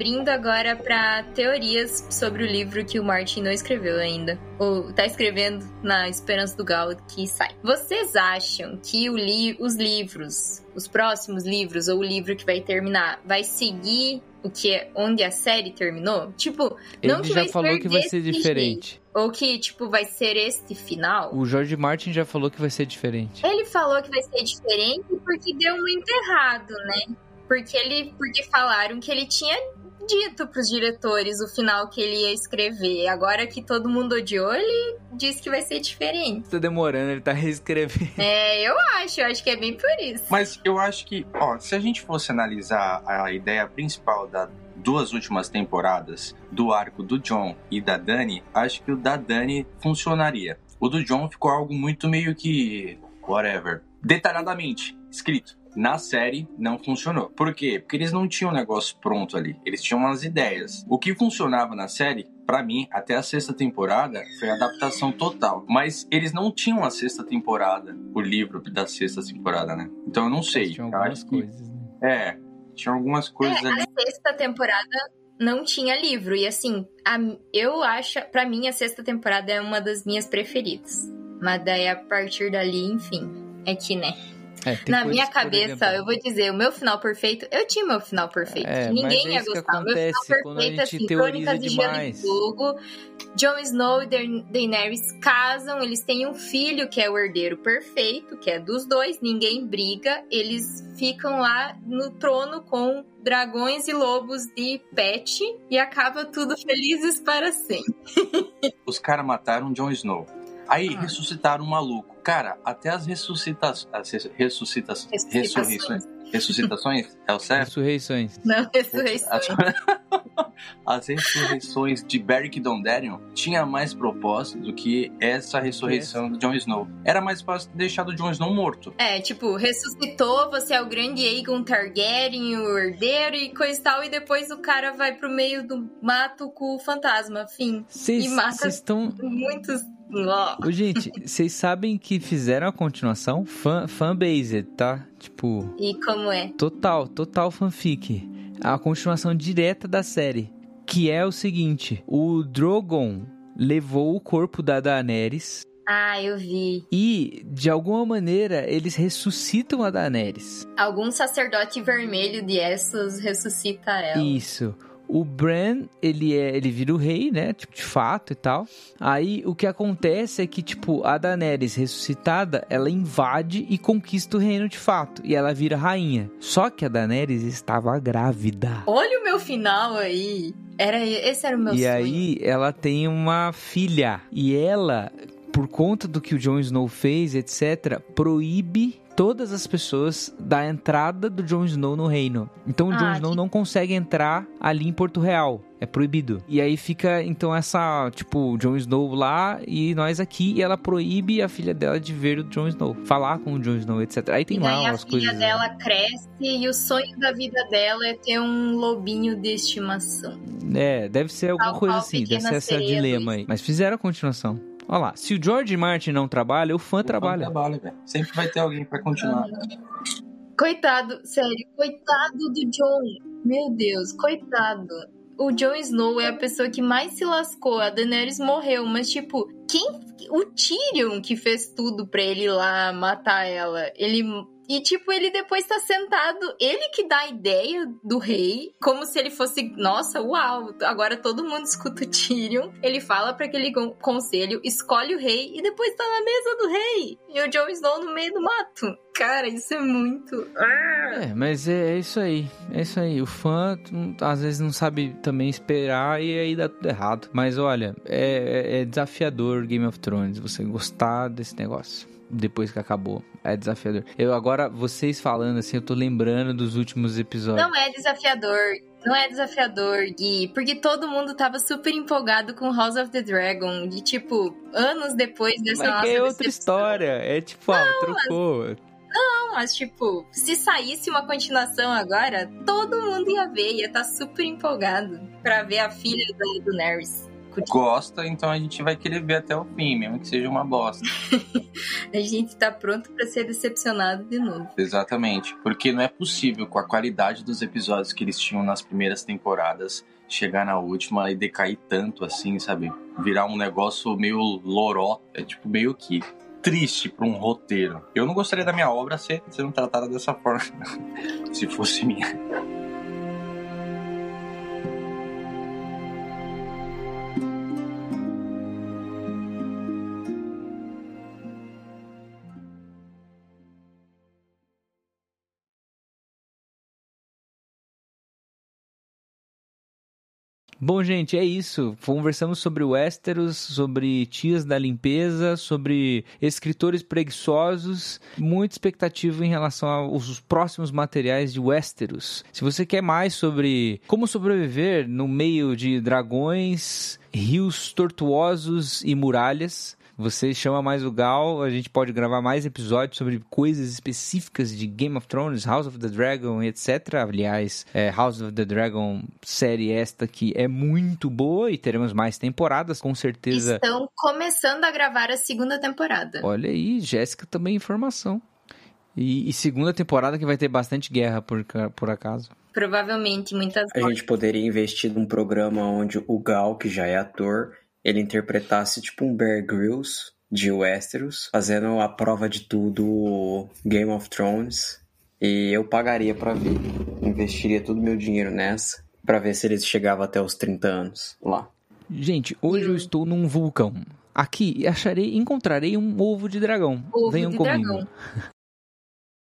Abrindo agora para teorias sobre o livro que o Martin não escreveu ainda. Ou tá escrevendo na Esperança do Galo que sai. Vocês acham que li os livros, os próximos livros, ou o livro que vai terminar, vai seguir o que é onde a série terminou? Tipo, Ele não que já falou que vai ser diferente. Ou que, tipo, vai ser este final. O George Martin já falou que vai ser diferente. Ele falou que vai ser diferente porque deu muito errado, né? Porque ele. Porque falaram que ele tinha dito pros diretores o final que ele ia escrever. Agora que todo mundo odiou, ele disse que vai ser diferente. Tá demorando, ele tá [laughs] reescrevendo. É, eu acho, eu acho que é bem por isso. Mas eu acho que, ó, se a gente fosse analisar a ideia principal da duas últimas temporadas do arco do John e da Dani, acho que o da Dani funcionaria. O do John ficou algo muito meio que whatever. Detalhadamente escrito na série não funcionou. Por quê? Porque eles não tinham um negócio pronto ali. Eles tinham umas ideias. O que funcionava na série, para mim, até a sexta temporada, foi a adaptação total. Mas eles não tinham a sexta temporada, o livro da sexta temporada, né? Então eu não sei. Tinha algumas coisas, né? É, tinha algumas coisas é, ali. A sexta temporada não tinha livro. E assim, a, eu acho, para mim, a sexta temporada é uma das minhas preferidas. Mas daí a partir dali, enfim, é que, né? É, Na minha cabeça, eu vou dizer, o meu final perfeito, eu tinha meu final perfeito. É, ninguém é ia gostar. meu final perfeito, assim, Crônicas de Gelo e Fogo. Jon Snow e Daenerys casam, eles têm um filho que é o herdeiro perfeito, que é dos dois, ninguém briga, eles ficam lá no trono com dragões e lobos de pet e acaba tudo [laughs] felizes para sempre. Os caras mataram Jon Snow. Aí ah. ressuscitaram um maluco. Cara, até as ressuscitações. As ressuscitações. Ressurreições. Ressuscitações? É o certo? Ressurreições. Não, ressurreições. [laughs] As ressurreições de Beric Dondarrion tinha mais propósito do que essa ressurreição do Jon Snow. Era mais fácil deixar o Jon Snow morto. É, tipo, ressuscitou, você é o grande Aegon Targaryen, o herdeiro e coisa e tal, e depois o cara vai pro meio do mato com o fantasma, fim. Cês, e mata estão... muitos Ô, gente, vocês sabem que fizeram a continuação fan, fanbased, tá? Tipo. E como é? Total, total fanfic. A continuação direta da série. Que é o seguinte: o Drogon levou o corpo da Daenerys. Ah, eu vi. E, de alguma maneira, eles ressuscitam a Daenerys. Algum sacerdote vermelho de Essos ressuscita ela. Isso. O Bran, ele é, ele vira o rei, né? Tipo, de fato e tal. Aí o que acontece é que, tipo, a Daenerys ressuscitada, ela invade e conquista o reino de fato. E ela vira rainha. Só que a Daenerys estava grávida. Olha o meu final aí. Era, esse era o meu e sonho. E aí ela tem uma filha. E ela, por conta do que o Jon Snow fez, etc., proíbe todas as pessoas da entrada do Jon Snow no reino. Então o ah, Jon Snow que... não consegue entrar ali em Porto Real. É proibido. E aí fica, então, essa, tipo, Jon Snow lá e nós aqui. E ela proíbe a filha dela de ver o Jon Snow. Falar com o Jon Snow, etc. Aí tem e lá umas coisas... a filha dela cresce e o sonho da vida dela é ter um lobinho de estimação. É, deve ser alguma coisa assim. Deve ser esse dilema aí. Mas fizeram a continuação. Olha lá, se o George Martin não trabalha, o fã o trabalha. Fã trabalha, velho. Sempre vai ter alguém para continuar. Coitado, sério, coitado do John. Meu Deus, coitado. O Jon Snow é a pessoa que mais se lascou. A Daenerys morreu, mas tipo, quem o Tyrion que fez tudo para ele ir lá matar ela. Ele E, tipo, ele depois tá sentado, ele que dá a ideia do rei, como se ele fosse, nossa, uau, agora todo mundo escuta o Tyrion. Ele fala para aquele conselho, escolhe o rei e depois tá na mesa do rei. E o Jon Snow no meio do mato. Cara, isso é muito. É, mas é, é, isso aí. É isso aí. O fã hum, às vezes não sabe também esperar e aí dá tudo errado. Mas olha, é, é, é desafiador Game of Thrones você gostar desse negócio depois que acabou. É desafiador. Eu agora, vocês falando assim, eu tô lembrando dos últimos episódios. Não é desafiador. Não é desafiador, Gui, porque todo mundo tava super empolgado com House of the Dragon. De tipo, anos depois dessa Mas nossa é outra história. É tipo, ah, trocou. Mas... Não, mas tipo, se saísse uma continuação agora, todo mundo ia ver, ia estar tá super empolgado pra ver a filha do, do Nerys gosta, então a gente vai querer ver até o fim, mesmo que seja uma bosta. [laughs] a gente tá pronto para ser decepcionado de novo. Exatamente, porque não é possível com a qualidade dos episódios que eles tinham nas primeiras temporadas chegar na última e decair tanto assim, sabe? Virar um negócio meio loró, é tipo meio que triste para um roteiro. Eu não gostaria da minha obra ser sendo tratada dessa forma, [laughs] se fosse minha. Bom, gente, é isso. Conversamos sobre Westeros, sobre tias da limpeza, sobre escritores preguiçosos. Muita expectativa em relação aos próximos materiais de Westeros. Se você quer mais sobre como sobreviver no meio de dragões, rios tortuosos e muralhas, você chama mais o Gal, a gente pode gravar mais episódios sobre coisas específicas de Game of Thrones, House of the Dragon, etc. Aliás, é, House of the Dragon, série esta que é muito boa e teremos mais temporadas, com certeza. Estão começando a gravar a segunda temporada. Olha aí, Jéssica também informação. E, e, segunda temporada que vai ter bastante guerra, por, por acaso. Provavelmente, muitas A gente poderia investir num programa onde o Gal, que já é ator, ele interpretasse tipo um Bear Grylls de Westeros, fazendo a prova de tudo Game of Thrones. E eu pagaria para ver. Investiria todo o meu dinheiro nessa para ver se ele chegava até os 30 anos lá. Gente, hoje eu estou num vulcão. Aqui acharei, encontrarei um ovo de dragão. Ovo Venham de comigo. dragão. [laughs]